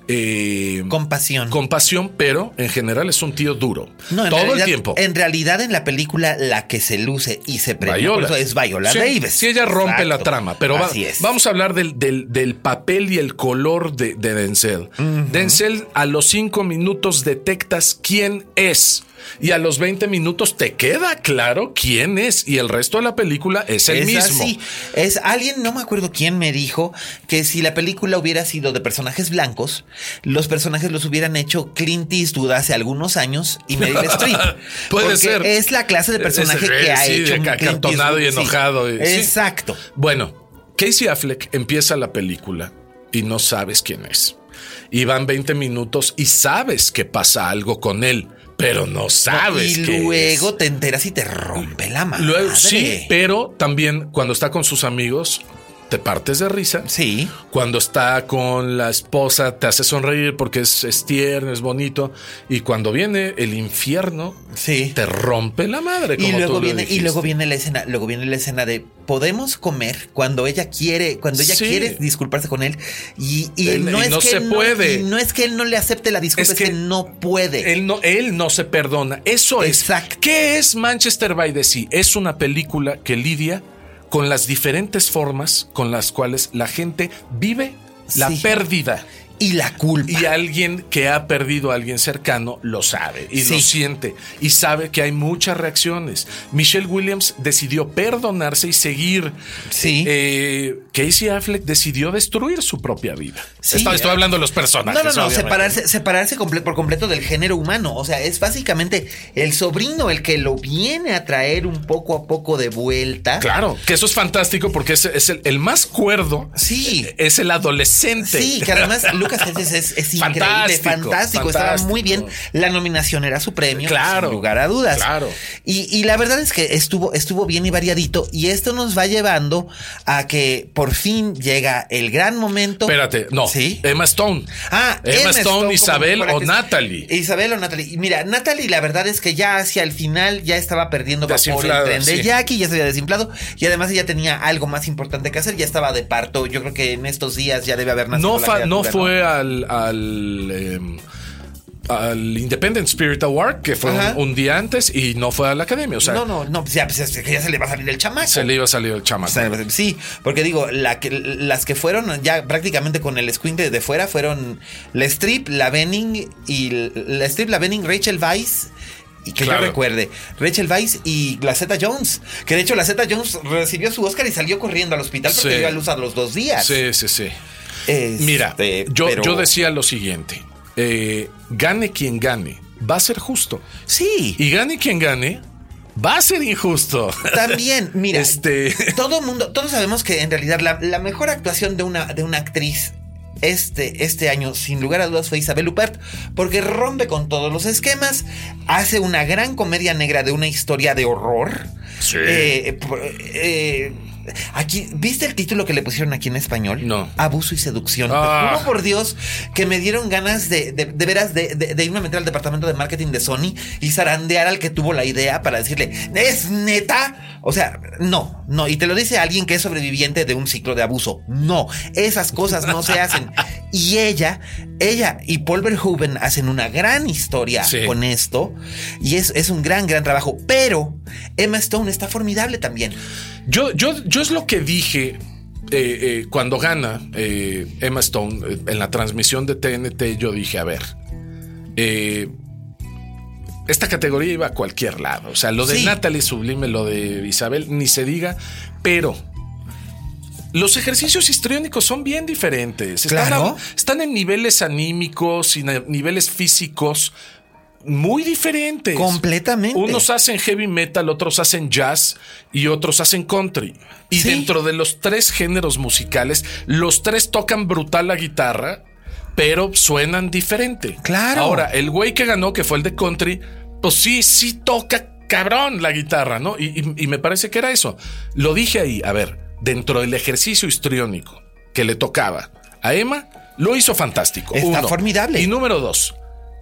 eh, Compasión. compasión, pero en general es un tío duro. No, en Todo el tiempo. En realidad, en la película, la que se luce y se premia es Viola Sí, Davis. Sí, ella rompe Exacto. la trama, pero va- vamos a hablar del, del- del papel y el color de, de Denzel. Denzel, a los cinco minutos detectas quién es. Y a los 20 minutos te queda claro quién es. Y el resto de la película es el es mismo. así. Es alguien, no me acuerdo quién me dijo que si la película hubiera sido de personajes blancos, los personajes los hubieran hecho Clint Eastwood hace algunos años y Meryl Streep. Puede Porque ser. Es la clase de personaje Es- que ha sí, hecho de Clint acartonado y sí. enojado sí. Exacto. Bueno, Casey Affleck empieza la película y no sabes quién es. Y van 20 minutos y sabes que pasa algo con él, pero no sabes y qué luego es. te enteras y te rompe la. Luego, sí, pero también cuando está con sus amigos, te partes de risa. Sí. Cuando está con la esposa, te hace sonreír porque es, es tierno, es bonito. Y cuando viene el infierno, Sí. te rompe la madre. Y luego tú lo viene, y luego viene la escena, luego viene la escena de podemos comer cuando ella quiere, cuando ella Sí. quiere disculparse con él y, y Él- no y es no que se él puede. y no es que él no le acepte la disculpa, Es es que, que no puede. Él no, él no se perdona. Eso Exacto. es. ¿Qué es Manchester by the Sea? Es una película que lidia con las diferentes formas con las cuales la gente vive la Sí. pérdida. Y la culpa. Y alguien que ha perdido a alguien cercano lo sabe y Sí. lo siente y sabe que hay muchas reacciones. Michelle Williams decidió perdonarse y seguir. Sí. Eh, Casey Affleck decidió destruir su propia vida. Sí. estoy, estoy hablando de los personajes. no, no, no, separarse, separarse comple- por completo del género humano. O sea, es básicamente el sobrino el que lo viene a traer un poco a poco de vuelta. Claro, que eso es fantástico porque es, es el, el más cuerdo. Sí. Es el adolescente. Sí, que además Lucas Hedges es, es increíble, Fantástico, fantástico, estaba muy bien. La nominación era su premio, Claro, sin lugar a dudas. claro. Y, y la verdad es que estuvo, estuvo bien y variadito, y esto nos va llevando a que por fin llega el gran momento. Espérate, no. Sí. Emma Stone. Ah, Emma, Stone, como Isabel o. Natalie. Isabel o Natalie. Mira, Natalie, la verdad es que ya hacia el final ya estaba perdiendo vapor el tren de sí. Jackie, ya se había desinflado. Y además ella tenía algo más importante que hacer, ya estaba de parto. Yo creo que en estos días ya debe haber nacido No, la fa- no criatura, fue al, al, em, al Independent Spirit Award, que fue un, un día antes, y no fue a la academia. O sea, no, no, no, pues ya, pues ya se le va a salir el chamaco. se le iba a salir el chamaco. O sea, sí, porque digo, la que, las que fueron ya prácticamente con el squint de fuera fueron la Strip, la Benning y la Strip, la Benning, Rachel Weisz. Y que Claro. yo recuerde, Rachel Weisz y la Z Jones. Que de hecho la Z Jones recibió su Oscar y salió corriendo al hospital porque Sí. dio a luz a los dos días. Sí, sí, sí. Este, Mira, yo, pero- yo decía lo siguiente: eh, gane quien gane, va a ser justo. Sí. Y gane quien gane, va a ser injusto. También, mira, Este- todo mundo, todos sabemos que en realidad la, la mejor actuación de una, de una actriz este, este año, sin lugar a dudas, fue Isabel Huppert, porque rompe con todos los esquemas, hace una gran comedia negra de una historia de horror. Sí. Eh, por- eh, Aquí, ¿viste el título que le pusieron aquí en español? No. Abuso y seducción. Ah. Te juro por Dios que me dieron ganas de, de, de veras de, de- de irme a meter al departamento de marketing de Sony y zarandear al que tuvo la idea para decirle, ¿es neta? O sea, no, no. Y te lo dice alguien que es sobreviviente de un ciclo de abuso. No, esas cosas no se hacen. Y ella, ella y Paul Verhoeven hacen una gran historia Sí. con esto. Y es, es un gran, gran trabajo. Pero Emma Stone está formidable también. Yo, yo, yo es lo que dije eh, eh, cuando gana eh, Emma Stone en la transmisión de TNT. Yo dije, a ver, eh, esta categoría iba a cualquier lado. O sea, lo de Sí. Natalie Sublime, lo de Isabel, ni se diga, pero los ejercicios histriónicos son bien diferentes. Están, Claro. a- están en niveles anímicos y niveles físicos muy diferentes. Completamente. Unos hacen heavy metal, otros hacen jazz y otros hacen country. Y Sí. dentro de los tres géneros musicales, los tres tocan brutal la guitarra, pero suenan diferente. Claro. Ahora, el güey que ganó, que fue el de country, pues sí, sí toca cabrón la guitarra, ¿no? Y, y- y me parece que era eso. Lo dije ahí, a ver, dentro del ejercicio histriónico que le tocaba a Emma, lo hizo fantástico. Está Uno. formidable. Y número dos,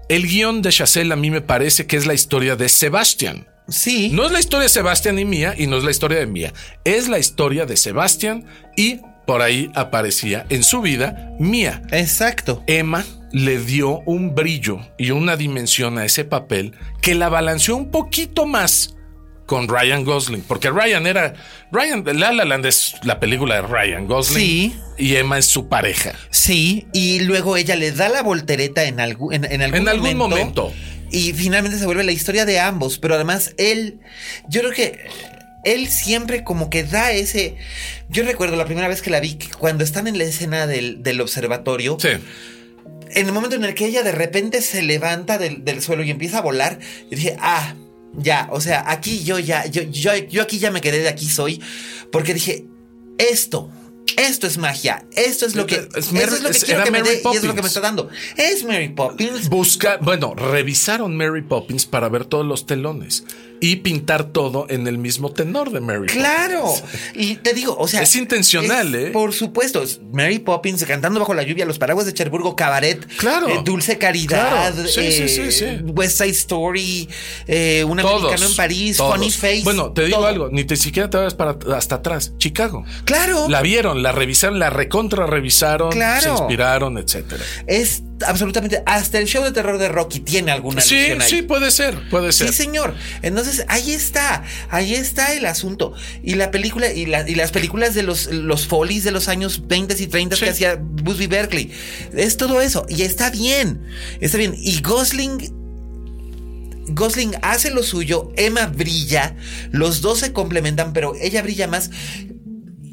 el guion de Chazelle a mí me parece que es la historia de Sebastián. Sí. No es la historia de Sebastián y Mía y no es la historia de Mía. Es la historia de Sebastián y por ahí aparecía en su vida Mía. Exacto. Emma le dio un brillo y una dimensión a ese papel que la balanceó un poquito más con Ryan Gosling, porque Ryan era Ryan La La Land es la película de Ryan Gosling Sí. y Emma es su pareja. Sí, y luego ella le da la voltereta en, algún en, en algún, En algún momento. Y finalmente se vuelve la historia de ambos, pero además él, yo creo que él siempre como que da ese... Yo recuerdo la primera vez que la vi, que cuando están en la escena del, del observatorio, Sí. en el momento en el que ella de repente se levanta del, del suelo y empieza a volar, yo dije, ah, ya, o sea, aquí yo ya, yo, yo, yo aquí ya me quedé de aquí soy, porque dije, esto, esto es magia, esto es lo que, Es Mary- es lo que quiero que me dé y es lo que me está dando. Es Mary Poppins. Busca, bueno, revisaron Mary Poppins para ver todos los telones y pintar todo en el mismo tenor de Mary Claro, Poppins. y te digo, o sea, Es intencional, es- ¿eh? Por supuesto, es Mary Poppins cantando bajo la lluvia, los paraguas de Cherburgo, Cabaret, Claro. eh, Dulce Caridad, Claro. Sí, sí, sí, eh, sí. West Side Story, eh, un Todos, americano en París, todos. Funny Face. Bueno, te digo todo. algo, ni te siquiera te vas para hasta atrás. Chicago. Claro. La vieron, la revisaron, la recontra revisaron, Claro. se inspiraron, etcétera. Es absolutamente. Hasta el show de terror de Rocky tiene alguna Sí, ahí. sí, puede ser, puede ser. Sí, señor. Entonces, ahí está. Ahí está el asunto. Y la película, y, la- y las películas de los, los Follies de los años 20 y 30 Sí. que hacía Busby Berkeley. Es todo eso. Y está bien. Está bien. Y Gosling. Gosling hace lo suyo, Emma brilla, los dos se complementan, pero ella brilla más.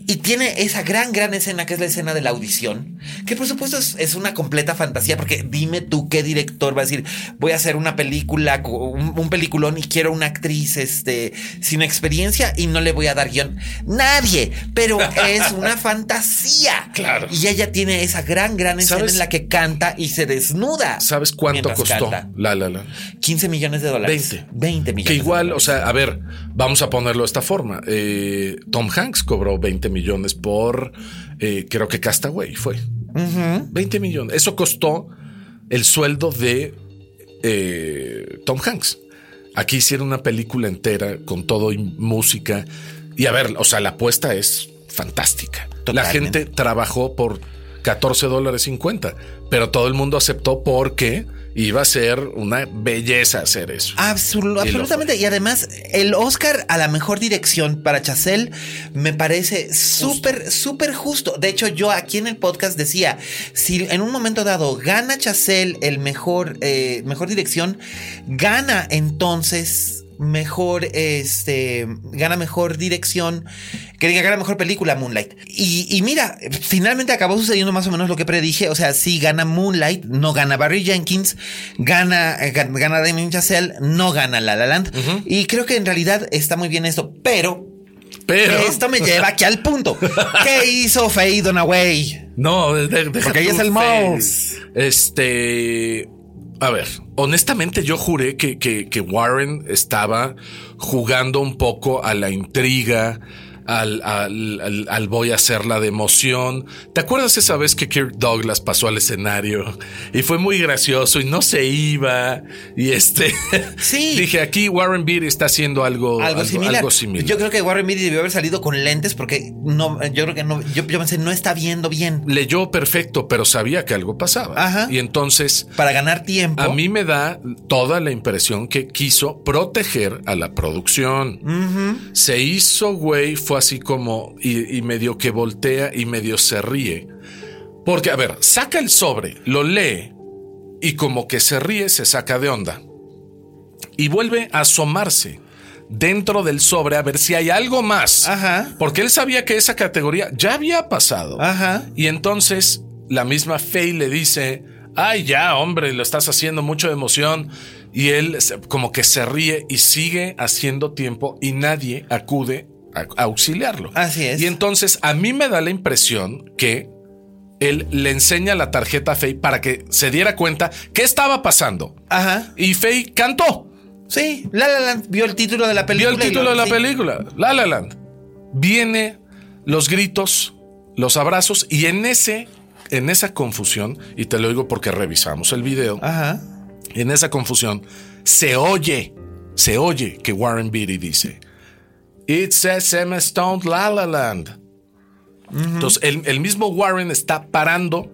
Y tiene esa gran, gran escena que es la escena de la audición, que por supuesto es, es una completa fantasía, porque dime tú qué director va a decir, voy a hacer una película, un, un peliculón y quiero una actriz este, sin experiencia y no le voy a dar guion. Nadie, pero es una fantasía. Claro. Y ella tiene esa gran, gran escena ¿Sabes? en la que canta y se desnuda. ¿Sabes cuánto costó? canta. La La La. 15 millones de dólares. 20. 20 millones. Que igual, o sea, a ver, vamos a ponerlo de esta forma. Eh, Tom Hanks cobró 20 millones por, eh, creo que Castaway fue. 20 millones. Eso costó el sueldo de eh, Tom Hanks. Aquí hicieron una película entera con todo y música. Y a ver, o sea, la apuesta es fantástica. La gente trabajó por 14 dólares 50, pero todo el mundo aceptó porque iba a ser una belleza hacer eso. Y absolutamente. Y además, el Oscar a la mejor dirección para Chazelle me parece súper, súper justo. De hecho, yo aquí en el podcast decía: si en un momento dado gana Chazelle el mejor, eh, mejor dirección, gana entonces mejor este gana mejor dirección que diga gana mejor película Moonlight y, y mira finalmente acabó sucediendo más o menos lo que predije o sea sí gana Moonlight no gana Barry Jenkins gana eh, gan- gana Damien Chazelle no gana La La Land y creo que en realidad está muy bien esto pero Pero esto me lleva aquí al punto ¿qué hizo Faye Dunaway? No, de- de- deja Porque ella es el mouse. Este. A ver, honestamente yo juré que, que, que Warren estaba jugando un poco a la intriga, al, al, al- al voy a hacerla de emoción. ¿Te acuerdas esa vez que Kirk Douglas pasó al escenario y fue muy gracioso y no se iba? Y este. Sí. Dije, aquí Warren Beatty está haciendo algo, algo, similar. algo similar. Yo creo que Warren Beatty debió haber salido con lentes porque no, yo creo que no, yo, yo pensé, no está viendo bien. Leyó perfecto, pero sabía que algo pasaba. Ajá. Y entonces Para ganar tiempo. A mí me da toda la impresión que quiso proteger a la producción. Se hizo güey, fue así como, y, y medio que voltea y medio se ríe. Porque, a ver, saca el sobre, lo lee y como que se ríe, se saca de onda y vuelve a asomarse dentro del sobre a ver si hay algo más. Ajá. Porque él sabía que esa categoría ya había pasado. Ajá. Y entonces la misma Faye le dice, ay ya, hombre, lo estás haciendo mucho de emoción. Y él como que se ríe y sigue haciendo tiempo y nadie acude a, auxiliarlo. Así es. Y entonces a mí me da la impresión que él le enseña la tarjeta a Faye para que se diera cuenta qué estaba pasando. Ajá. Y Faye cantó. Sí, La La Land vio el título de la película. Vio el título lo- de la sí. película, La La Land. Viene los gritos, los abrazos y en ese, en esa confusión, y te lo digo porque revisamos el video, Ajá. en esa confusión se oye, se oye que Warren Beatty dice, It says Emma Stone La La Land. Entonces el, el mismo Warren está parando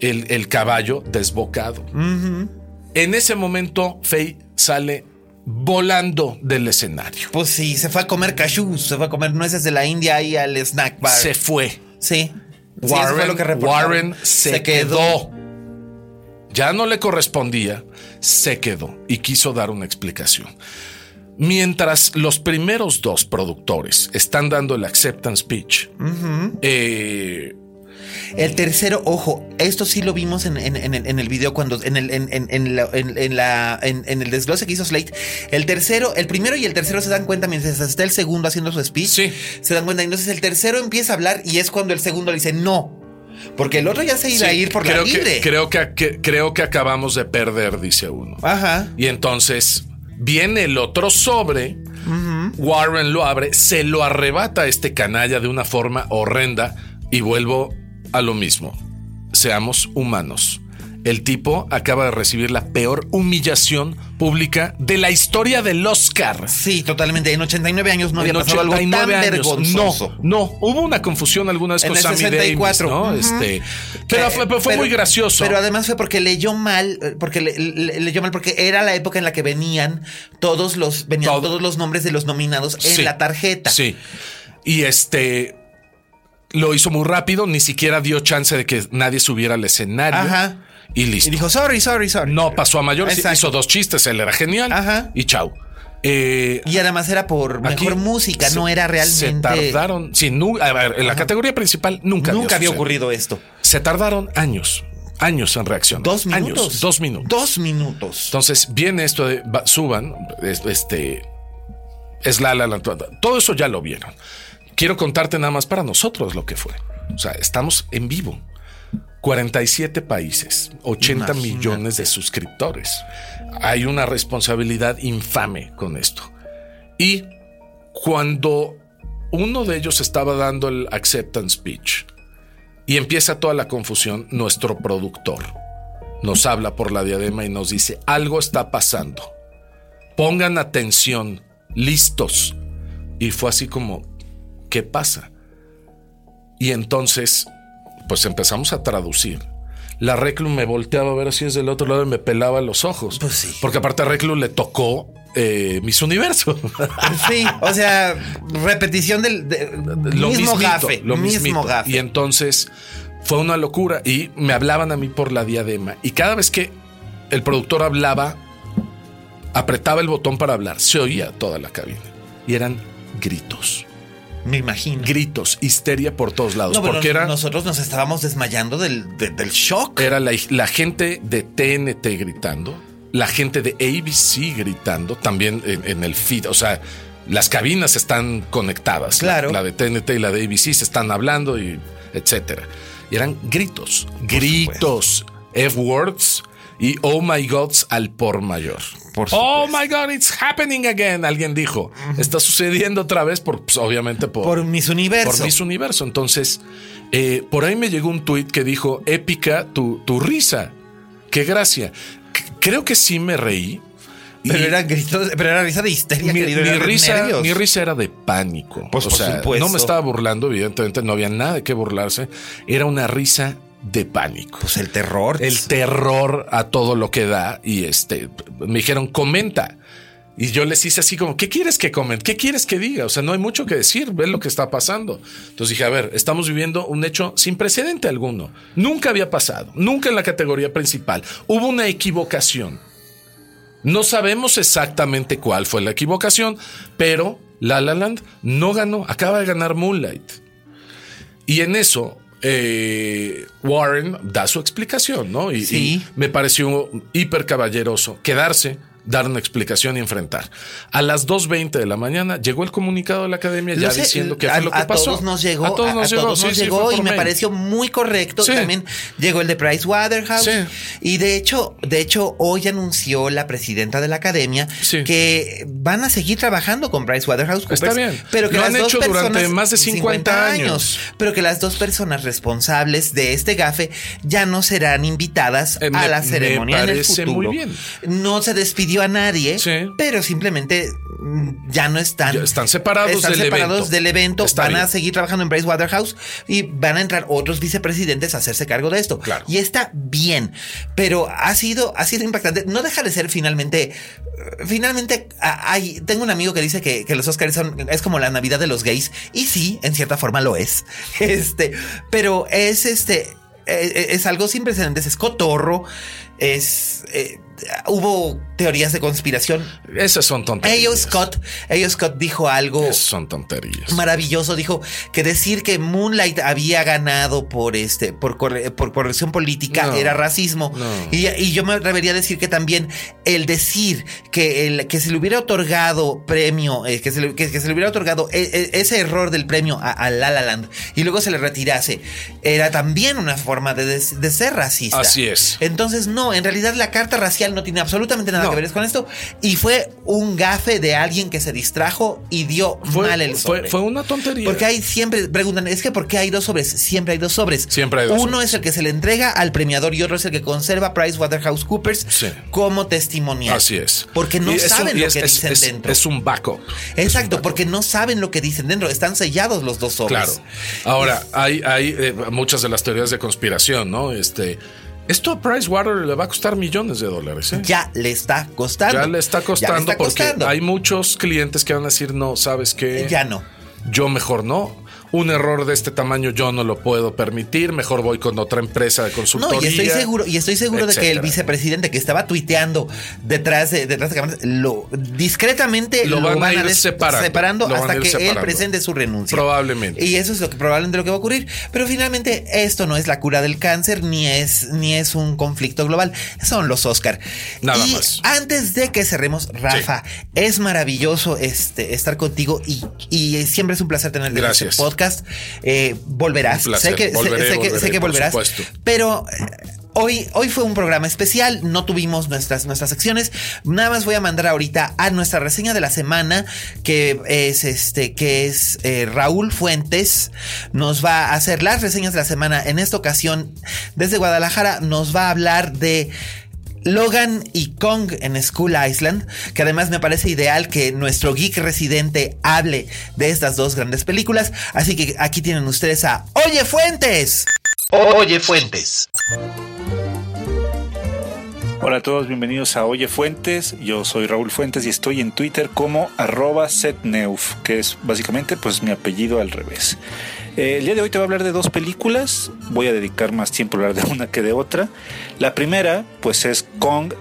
el, el caballo desbocado. En ese momento Faye sale volando del escenario. Pues sí, se fue a comer cashews, se fue a comer nueces de la India ahí al snack bar. Se fue. Sí. Warren, fue lo que reportaron. Warren se, quedó. Ya no le correspondía, se quedó y quiso dar una explicación. Mientras los primeros dos productores están dando el acceptance speech, eh, El tercero, ojo, esto sí lo vimos en, en- en el, en el video cuando en el en, en- en la- en- en la- en- en el desglose que hizo Slate. El tercero, el primero y el tercero se dan cuenta mientras está el segundo haciendo su speech. Sí. Se dan cuenta. Entonces el tercero empieza a hablar y es cuando el segundo le dice no. Porque el otro ya se iba a ir por creo la que, libre. creo, que, que- creo que acabamos de perder, dice uno. Ajá. Y entonces viene el otro sobre, Warren lo abre, se lo arrebata a este canalla de una forma horrenda y vuelvo a lo mismo. Seamos humanos. El tipo acaba de recibir la peor humillación pública de la historia del Oscar. Sí, totalmente. En 89 años no había En pasado algo tan 89 años. vergonzoso. No, no, hubo una confusión alguna vez En con el Sammy 64. Davis, ¿no? Este, pero Eh, fue, pero fue pero- muy gracioso. Pero además fue porque leyó mal, eh, porque le- le- leyó mal, porque era la época en la que venían todos los, venían Todo. todos los nombres de los nominados en Sí, la tarjeta. Sí. Y este lo hizo muy rápido, ni siquiera dio chance de que nadie subiera al escenario. Ajá. Y listo. Y dijo, sorry, sorry, sorry. no pasó a mayor, Exacto. hizo dos chistes, él era genial. Ajá. Y chau. Eh, Y además era por mejor música, se- no era realmente. Se tardaron. Sí, nu- a ver, en la categoría principal nunca, Nunca había ocurrido esto. Se tardaron años, años en reacción. Dos minutos. Años, dos minutos. Dos minutos. Entonces viene esto de suban, es- este es la, la, la- todo eso ya lo vieron. Quiero contarte nada más para nosotros lo que fue. O sea, estamos en vivo. 47 países, 80 Imagínate. millones de suscriptores. Hay una responsabilidad infame con esto. Y cuando uno de ellos estaba dando el acceptance speech y empieza toda la confusión, nuestro productor nos habla por la diadema y nos dice, algo está pasando. Pongan atención, listos. Y fue así como, ¿qué pasa? Y entonces, pues empezamos a traducir. La Reclum me volteaba a ver así desde el otro lado y me pelaba los ojos. Pues sí. Porque aparte a Reclum le tocó eh, Miss Universo. Sí, o sea, repetición del de- lo mismo mismito, gafe. lo mismo mismito. gafe. Y entonces fue una locura y me hablaban a mí por la diadema y cada vez que el productor hablaba, apretaba el botón para hablar, se oía toda la cabina y eran gritos, Me imagino. gritos, histeria por todos lados, No, pero porque era, nosotros nos estábamos desmayando del, de- del shock. era la, la gente de TNT gritando, la gente de ABC gritando, también en, en el feed, o sea, las cabinas están conectadas. La- Claro. La, de TNT y la de ABC se están hablando y etcétera. Y eran gritos, gritos, F-words y oh my gods al por mayor. Por oh my god, it's happening again. Alguien dijo, está sucediendo otra vez por, pues, obviamente por, Por Miss Universo. por Miss Universo. Entonces, eh, por ahí me llegó un tuit que dijo, épica tu, tu risa. Qué gracia. C- creo que sí me reí. Pero Y era gritos, pero era risa de histeria, mi, querido, mi eran risa, nervios. mi risa era de pánico. Pues, o por sea, supuesto. no me estaba burlando, evidentemente, no había nada de qué burlarse. Era una risa de pánico. Pues el terror. El terror a todo lo que da. Y este me dijeron, comenta. Y yo les hice así como, ¿qué quieres que comen? ¿Qué quieres que diga? O sea, no hay mucho que decir, ve lo que está pasando. Entonces dije, a ver, estamos viviendo un hecho sin precedente alguno. Nunca había pasado, nunca en la categoría principal. Hubo una equivocación. No sabemos exactamente cuál fue la equivocación, pero La La Land no ganó, acaba de ganar Moonlight. Y en eso eh, Warren da su explicación, ¿no? Y, Sí. y me pareció hiper caballeroso quedarse, dar una explicación y enfrentar. A las 2.20 de la mañana llegó el comunicado de la academia ya sé, diciendo que a, fue lo que a pasó. todos nos llegó, A todos nos llegó, sí, sí, llegó fue y me mail. pareció muy correcto. Sí. También llegó el de Price Waterhouse. Y de hecho, de hecho, hoy anunció la presidenta de la academia que van a seguir trabajando con Price Waterhouse. Está bien. Pero que Lo las han dos hecho durante personas- más de 50 años. Pero que las dos personas responsables de este gafe ya no serán invitadas Eh, a me- la me ceremonia en el parece futuro. muy bien. No se despidió a nadie, Sí. pero simplemente mm, ya no están. Ya están separados están del separados evento. del evento. Está van a seguir trabajando en Bryce Waterhouse y van a entrar otros vicepresidentes a hacerse cargo de esto. Claro. Y está bien, pero ha sido, ha sido impactante. No deja de ser finalmente. Finalmente, hay, tengo un amigo que dice que, que los Oscars son, es como la Navidad de los gays. Y sí, en cierta forma lo es. Este, pero es este, eh, es algo sin precedentes, es cotorro, es, eh, hubo teorías de conspiración. Esas son tonterías. Ellos Scott, Scott dijo algo Esas son tonterías. maravilloso. Dijo que decir que Moonlight había ganado por este, por, corre- por corrección política No, era racismo. no. Y, y yo me atrevería a decir que también el decir que, el, que se le hubiera otorgado premio, eh, que, se le, que- que se le hubiera otorgado e- e- ese error del premio a, a La La Land y luego se le retirase, era también una forma de, de ser racista. Así es. Entonces, no, en realidad la carta racial no tiene absolutamente nada No. que ver con esto. Y fue un gafe de alguien que se distrajo y dio Fue, mal el sobre. fue una tontería. Porque hay siempre, preguntan, es que ¿por qué hay dos sobres? Siempre hay dos sobres. Siempre hay dos Uno sobres. es el que se le entrega al premiador y otro es el que conserva PricewaterhouseCoopers Sí. como testimonial. Así es. Porque no Y es un- saben lo es- que es- dicen es- dentro. Es un backup. Exacto, porque no saben lo que dicen dentro. Están sellados los dos sobres. Claro. Ahora, hay, hay eh, muchas de las teorías de conspiración, ¿no? Este. Esto a Pricewater le va a costar millones de dólares. ¿eh? Ya le está costando. Ya le está Ya costando le está porque costando. hay muchos clientes que van a decir, no, ¿sabes qué? Ya no. Yo mejor no. Un error de este tamaño yo no lo puedo permitir. Mejor voy con otra empresa de consultoría. No, y estoy seguro, y estoy seguro de que el vicepresidente que estaba tuiteando detrás de, detrás de cámaras, lo discretamente Lo van a ir separando, a hasta ir que él separando. presente su renuncia. Probablemente. Y eso es lo que probablemente lo que va a ocurrir. Pero finalmente, esto no es la cura del cáncer, ni es, ni es un conflicto global. Son los Oscar. Nada y más. Antes de que cerremos, Rafa, es maravilloso este, estar contigo y, y siempre es un placer tenerte en este Gracias. Podcast. Eh, volverás. Sé que, Volveré, sé que- sé volveré, que por volverás. supuesto. Pero eh, hoy, hoy fue un programa especial. No tuvimos nuestras, nuestras secciones. Nada más voy a mandar ahorita a nuestra reseña de la semana, que es este, que es eh, Raúl Fuentes. Nos va a hacer las reseñas de la semana. En esta ocasión, desde Guadalajara, nos va a hablar de. Logan y Kong en School Island, que además me parece ideal que nuestro geek residente hable de estas dos grandes películas. Así que aquí tienen ustedes a Oye Fuentes. Oye Fuentes. Hola a todos, bienvenidos a Oye Fuentes. Yo soy Raúl Fuentes y estoy en Twitter como arroba setneuf, que es básicamente pues mi apellido al revés. Eh, el día de hoy te voy a hablar de dos películas. Voy a dedicar más tiempo a hablar de una que de otra. La primera, pues es Kong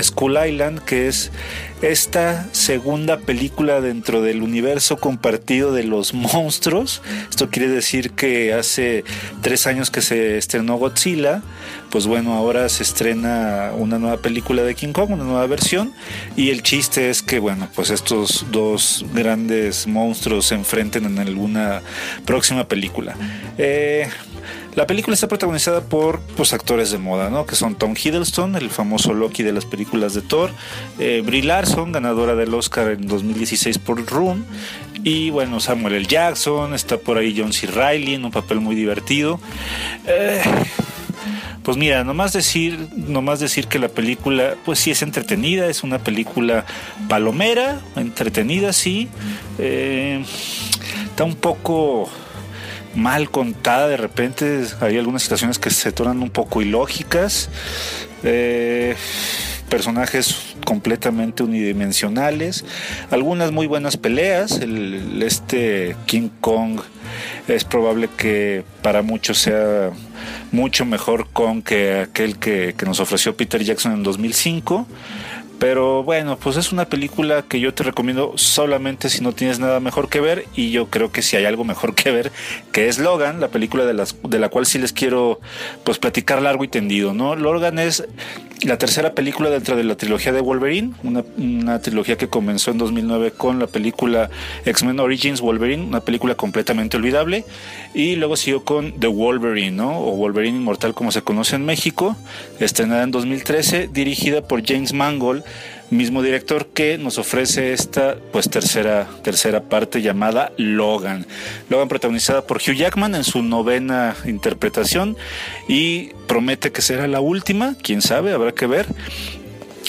School Island, que es esta segunda película dentro del universo compartido de los monstruos. Esto quiere decir que hace tres años que se estrenó Godzilla, pues bueno, ahora se estrena una nueva película de King Kong, una nueva versión. Y el chiste es que, bueno, pues estos dos grandes monstruos se enfrenten en alguna próxima película. Eh, la película está protagonizada por pues, actores de moda, ¿no? Que son Tom Hiddleston, el famoso Loki de las películas de Thor, eh, Larson, ganadora del Oscar en 2016 por Room, y bueno, Samuel L. Jackson, está por ahí John C. Reilly en un papel muy divertido. Eh, pues mira, nomás decir, nomás decir que la película, pues sí es entretenida, es una película palomera, entretenida, sí. Eh, está un poco mal contada de repente. Hay algunas situaciones que se tornan un poco ilógicas. Eh, personajes completamente unidimensionales, algunas muy buenas peleas, el, este King Kong es probable que para muchos sea mucho mejor Kong que aquel que, que nos ofreció Peter Jackson en 2005. Pero bueno, pues es una película que yo te recomiendo solamente si no tienes nada mejor que ver y yo creo que si hay algo mejor que ver, que es Logan, la película de, las, de la cual sí les quiero pues platicar largo y tendido, ¿no? Logan es la tercera película dentro de la trilogía de Wolverine, una, una trilogía que comenzó en 2009 con la película X-Men Origins Wolverine, una película completamente olvidable, y luego siguió con The Wolverine, ¿no? O Wolverine Inmortal como se conoce en México, estrenada en 2013, dirigida por James Mangold, mismo director que nos ofrece esta pues tercera tercera parte llamada Logan. Logan protagonizada por Hugh Jackman en su novena interpretación y promete que será la última, quién sabe, habrá que ver.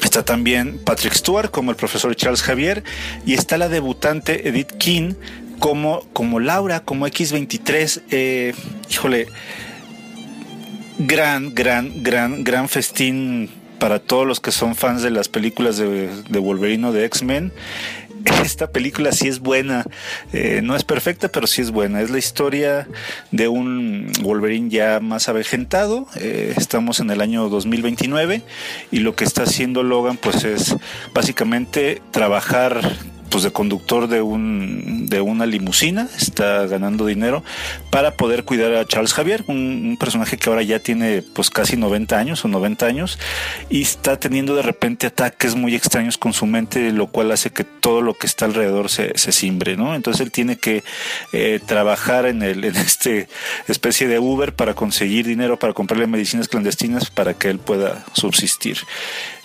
Está también Patrick Stewart como el profesor Charles Javier y está la debutante Edith King como, como Laura, como X23. Eh, híjole, gran, gran, gran, gran festín para todos los que son fans de las películas de, de Wolverine o de X-Men. Esta película sí es buena, eh, no es perfecta, pero sí es buena. Es la historia de un Wolverine ya más avejentado. Eh, estamos en el año 2029 y lo que está haciendo Logan pues es básicamente trabajar pues de conductor de un de una limusina, está ganando dinero para poder cuidar a Charles Javier, un, personaje que ahora ya tiene pues casi 90 años o 90 años y está teniendo de repente ataques muy extraños con su mente, lo cual hace que todo lo que está alrededor se, se simbre, ¿no? Entonces él tiene que eh, trabajar en el en este especie de Uber para conseguir dinero para comprarle medicinas clandestinas para que él pueda subsistir.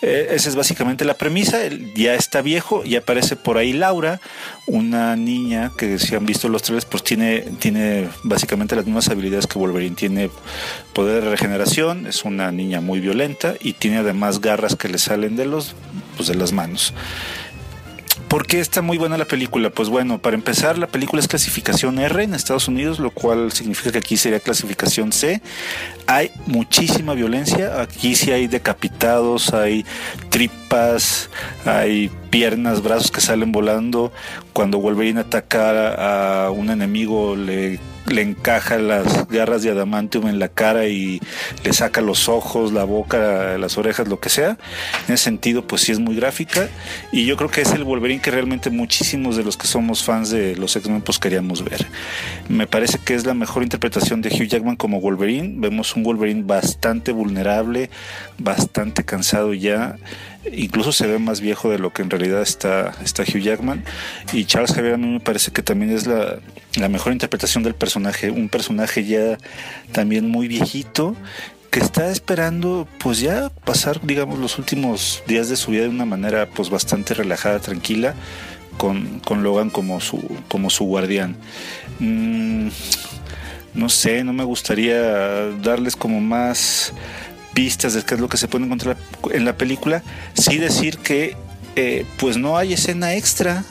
Eh, esa es básicamente la premisa. Él ya está viejo y aparece por ahí Laura, una niña que si han visto los tres, pues tiene, tiene básicamente las mismas habilidades que Wolverine. Tiene poder de regeneración, es una niña muy violenta y tiene además garras que le salen de los pues de las manos. ¿Por qué está muy buena la película? Pues bueno, para empezar, la película es clasificación R en Estados Unidos, lo cual significa que aquí sería clasificación C. Hay muchísima violencia, aquí sí hay decapitados, hay tripas, hay piernas, brazos que salen volando. Cuando Wolverine ataca a un enemigo, le le encaja las garras de adamantium en la cara y le saca los ojos, la boca, las orejas, lo que sea. En ese sentido, pues sí es muy gráfica. Y yo creo que es el Wolverine que realmente muchísimos de los que somos fans de los X-Men pues queríamos ver. Me parece que es la mejor interpretación de Hugh Jackman como Wolverine. Vemos un Wolverine bastante vulnerable, bastante cansado ya incluso se ve más viejo de lo que en realidad está, está Hugh Jackman. Y Charles Javier a mí me parece que también es la, la mejor interpretación del personaje, un personaje ya también muy viejito que está esperando pues ya pasar digamos los últimos días de su vida de una manera pues bastante relajada, tranquila, con, con Logan como su, como su guardián. Mm, no sé, no me gustaría darles como más pistas de qué es lo que se puede encontrar en la película, sí decir que eh, pues no hay escena extra.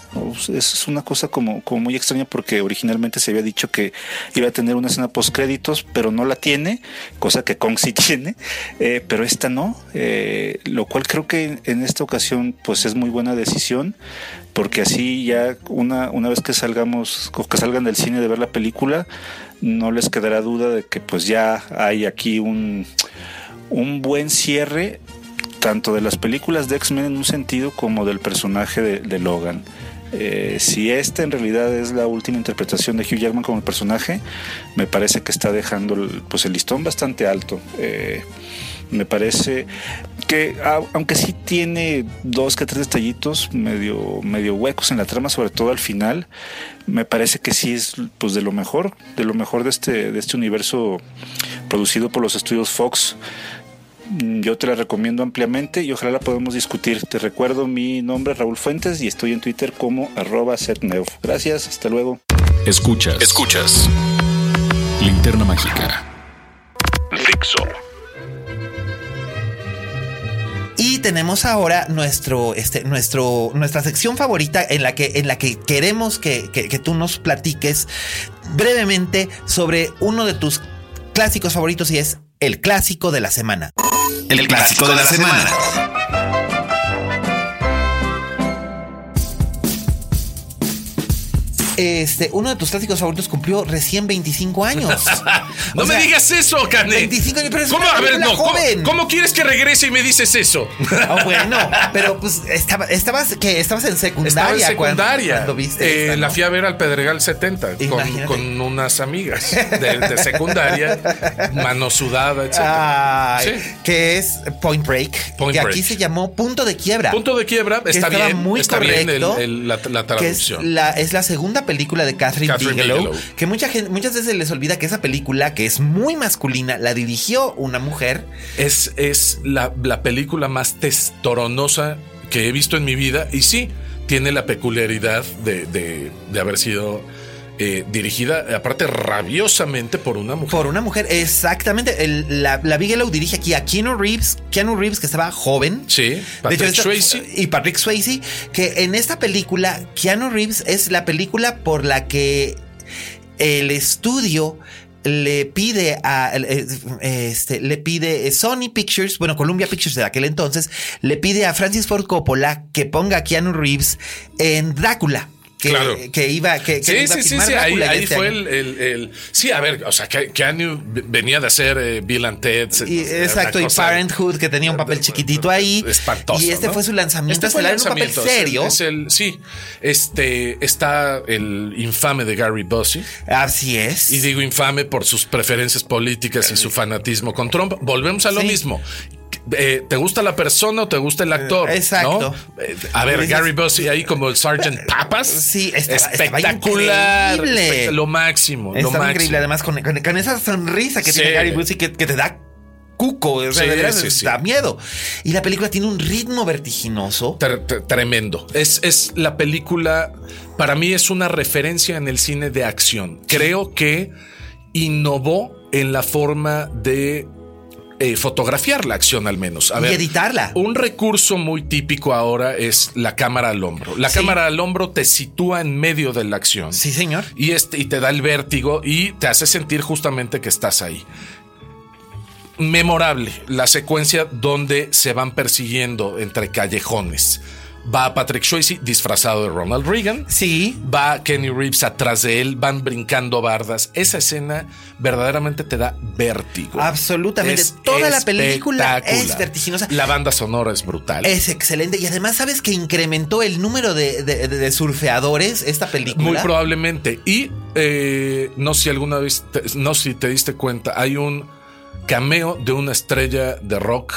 Es una cosa como, muy extraña porque originalmente se había dicho que iba a tener una escena post créditos, pero no la tiene, cosa que Kong sí tiene, eh, pero esta no. Eh, lo cual creo que en esta ocasión pues es muy buena decisión porque así ya una, una vez que salgamos, que salgan del cine de ver la película, no les quedará duda de que pues ya hay aquí un un buen cierre tanto de las películas de X-Men en un sentido como del personaje de, Logan. Eh, si esta en realidad es la última interpretación de Hugh Jackman como el personaje, me parece que está dejando el, pues el listón bastante alto. Eh, me parece que aunque sí tiene dos que tres detallitos medio, medio huecos en la trama, sobre todo al final, me parece que sí es pues de lo mejor, de lo mejor de este, de este universo producido por los estudios Fox Mm, yo te la recomiendo ampliamente y ojalá la podamos discutir. Te recuerdo mi nombre es Raúl Fuentes y estoy en Twitter como arroba setneuf. Gracias, hasta luego. Escuchas. Escuchas. Linterna Mágica. Fixo. Tenemos ahora nuestro, este, nuestro, nuestra sección favorita en la que, en la que queremos que, que tú nos platiques brevemente sobre uno de tus clásicos favoritos y es el clásico de la semana. El, clásico, de la, semana. Este, uno de tus clásicos favoritos cumplió recién 25 años. no O me sea, digas eso, Cane. 25 años, pero es ¿Cómo? una A ver, no. ¿cómo, joven. cómo quieres que regrese y me dices eso? Ah, bueno, pero pues estaba, estabas, que estabas en secundaria. Estaba en secundaria. Cuando, viste Eh, esta, La fui a ver al Pedregal 70 con, unas amigas de, de secundaria, mano sudada, etc. Ay, Sí. que es Point Break, Point que Break. aquí se llamó Punto de Quiebra. Punto de quiebra, está bien, muy está bien el- correcto, el- la, la que es traducción. la, es la segunda película de Catherine, Catherine Bigelow, Bigelow. que mucha gente, muchas veces les olvida que esa película, que es muy masculina, la dirigió una mujer. Es, es la, la película más testoronosa que he visto en mi vida y sí, tiene la peculiaridad de, de- de haber sido eh, dirigida, aparte, rabiosamente por una mujer. Por una mujer, exactamente. El- la, la Bigelow dirige aquí a Keanu Reeves, Keanu Reeves que estaba joven. Sí, De Patrick esta- Swayze. y Patrick Swayze, que en esta película, Keanu Reeves es la película por la que el estudio le pide a eh, este le pide Sony Pictures, bueno, Columbia Pictures de aquel entonces, le pide a Francis Ford Coppola que ponga a Keanu Reeves en Drácula. Que, Claro. que iba que, que Sí, iba a sí, sí, sí, ahí, este fue el, el- el- Sí, a ver, o sea, que Keanu venía de hacer eh, Bill and Ted. Y- exacto, y Parenthood, que tenía un papel chiquitito ahí. Espantoso. Y este ¿no? fue su lanzamiento Este fue el estelar en un papel lanzamiento, serio. es el- sí, este está el infame de Gary Busey. Así es. Y digo infame por sus preferencias políticas y su fanatismo con Trump. Volvemos a lo Sí. mismo. Eh, ¿Te gusta la persona o te gusta el actor? Eh, exacto. ¿no? Eh, a ver, Gary Busey ahí como el Sergeant Papas. Sí, estaba- estaba espectacular. increíble. Lo máximo. lo Está máximo. increíble, además, con, con- con esa sonrisa que Sí. tiene Gary Busey que, que te da cuco, o sea, Sí, de sí, sí. da miedo. Y la película tiene un ritmo vertiginoso. Tre- tre- tremendo. Es, es la película, para mí es una referencia en el cine de acción. Creo que innovó en la forma de eh, fotografiar la acción al menos. A Y ver, editarla. Un recurso muy típico ahora es la cámara al hombro. La Sí. cámara al hombro te sitúa en medio de la acción. Sí, señor. Y, este, y te da el vértigo y te hace sentir justamente que estás ahí. Memorable la secuencia donde se van persiguiendo entre callejones. Va Patrick Swayze disfrazado de Ronald Reagan. Sí. Va Kenny Reeves atrás de él, van brincando bardas. Esa escena verdaderamente te da vértigo. Absolutamente. Es Toda la película es vertiginosa. La banda sonora es brutal. Es excelente. Y además, ¿sabes que incrementó el número de, de- surfeadores esta película? Muy probablemente. Y eh, no sé si alguna vez, te- no sé si te diste cuenta, hay un cameo de una estrella de rock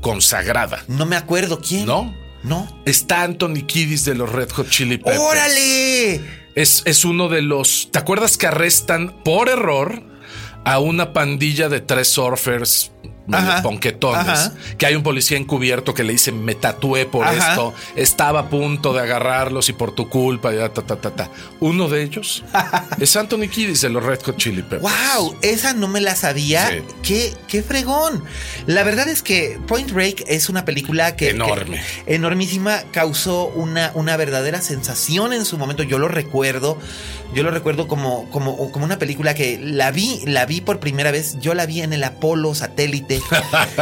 consagrada. No me acuerdo quién. ¿No? No. Está Anthony Kiddis de los Red Hot Chili Peppers. ¡Órale! Es, es uno de los. ¿Te acuerdas que arrestan por error a una pandilla de tres surfers medio ponquetones? ajá. Que hay un policía encubierto que le dice: Me tatué por Ajá. esto. Estaba a punto de agarrarlos y por tu culpa. Ya, ta, ta, ta, ta. Uno de ellos es Anthony Kiddis de los Red Hot Chili Peppers. ¡Wow! Esa no me la sabía. Sí. ¡Qué, ¡Qué fregón! La verdad es que Point Break es una película que. Enorme. que- enormísima. Causó una, una verdadera sensación en su momento. Yo lo recuerdo. Yo lo recuerdo como, como, como una película que la vi, la vi por primera vez. Yo la vi en el Apolo satélite.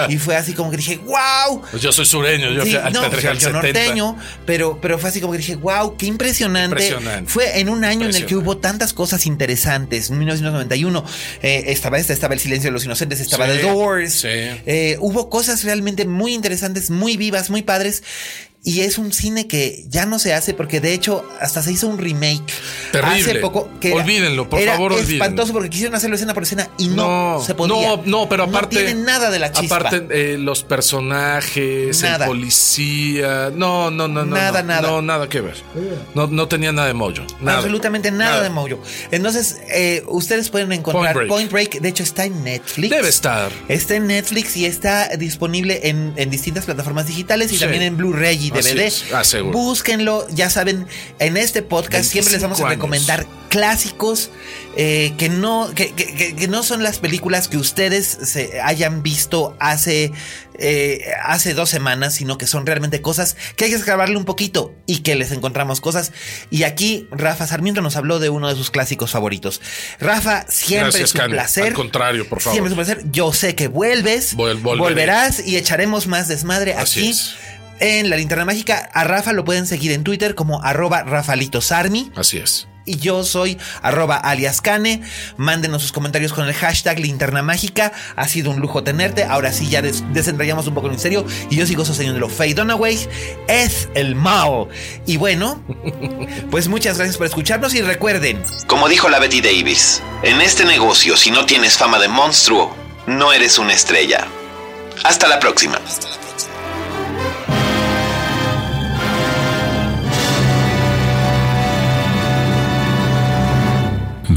Y fue así como que dije, ¡Wow! Pues yo soy sureño, yo Sí, fui no, Pedregal yo 70. norteño, pero, pero fue así como que dije, wow, qué impresionante. Impresionante. Fue en un año en el que hubo tantas cosas interesantes. En 1991 eh, estaba esta, estaba El Silencio de los Inocentes, estaba Sí, The Doors. sí. Eh, hubo cosas realmente muy interesantes, muy vivas, muy padres. Y es un cine que ya no se hace porque de hecho hasta se hizo un remake Terrible. hace poco. Que Olvídenlo, por era favor, olvídenlo. espantoso porque quisieron hacerlo escena por escena y no, se podía. No, no, pero aparte. No tiene nada de la chispa. Aparte, eh, los personajes, Nada. el policía. No, no, no, no. Nada, no, nada. No, nada que ver. No, no tenía nada de. Nada. Absolutamente nada, de Mojo. Entonces, eh, ustedes pueden encontrar Point Point Break. Break. De hecho, está en Netflix. Debe estar. Está en Netflix y está disponible en, en distintas plataformas digitales y Sí. también en Blu-ray y DVD. Ah. Búsquenlo. Ya saben, en este podcast siempre les vamos a 25 años. recomendar clásicos eh, que, no, que, que- que- que no son las películas que ustedes se hayan visto hace, eh, hace dos semanas, sino que son realmente cosas que hay que escarbarle un poquito y que les encontramos cosas. Y aquí Rafa Sarmiento nos habló de uno de sus clásicos favoritos. Rafa, siempre Gracias, es un placer. Al contrario, por favor. Siempre es un placer. Yo sé que vuelves. Vol- volverás y echaremos más desmadre Así aquí. es. En la linterna mágica, a Rafa lo pueden seguir en Twitter como arroba Rafalito Sarmi. Así es. y yo soy arroba aliascane. Mándenos sus comentarios con el hashtag linterna mágica. Ha sido un lujo tenerte. Ahora sí ya des desentrañamos un poco en serio y yo sigo sosteniéndolo. Faye Dunaway es el Mao. Y bueno, pues muchas gracias por escucharnos y recuerden, como dijo la Betty Davis, en este negocio si no tienes fama de monstruo, no eres una estrella. Hasta la próxima.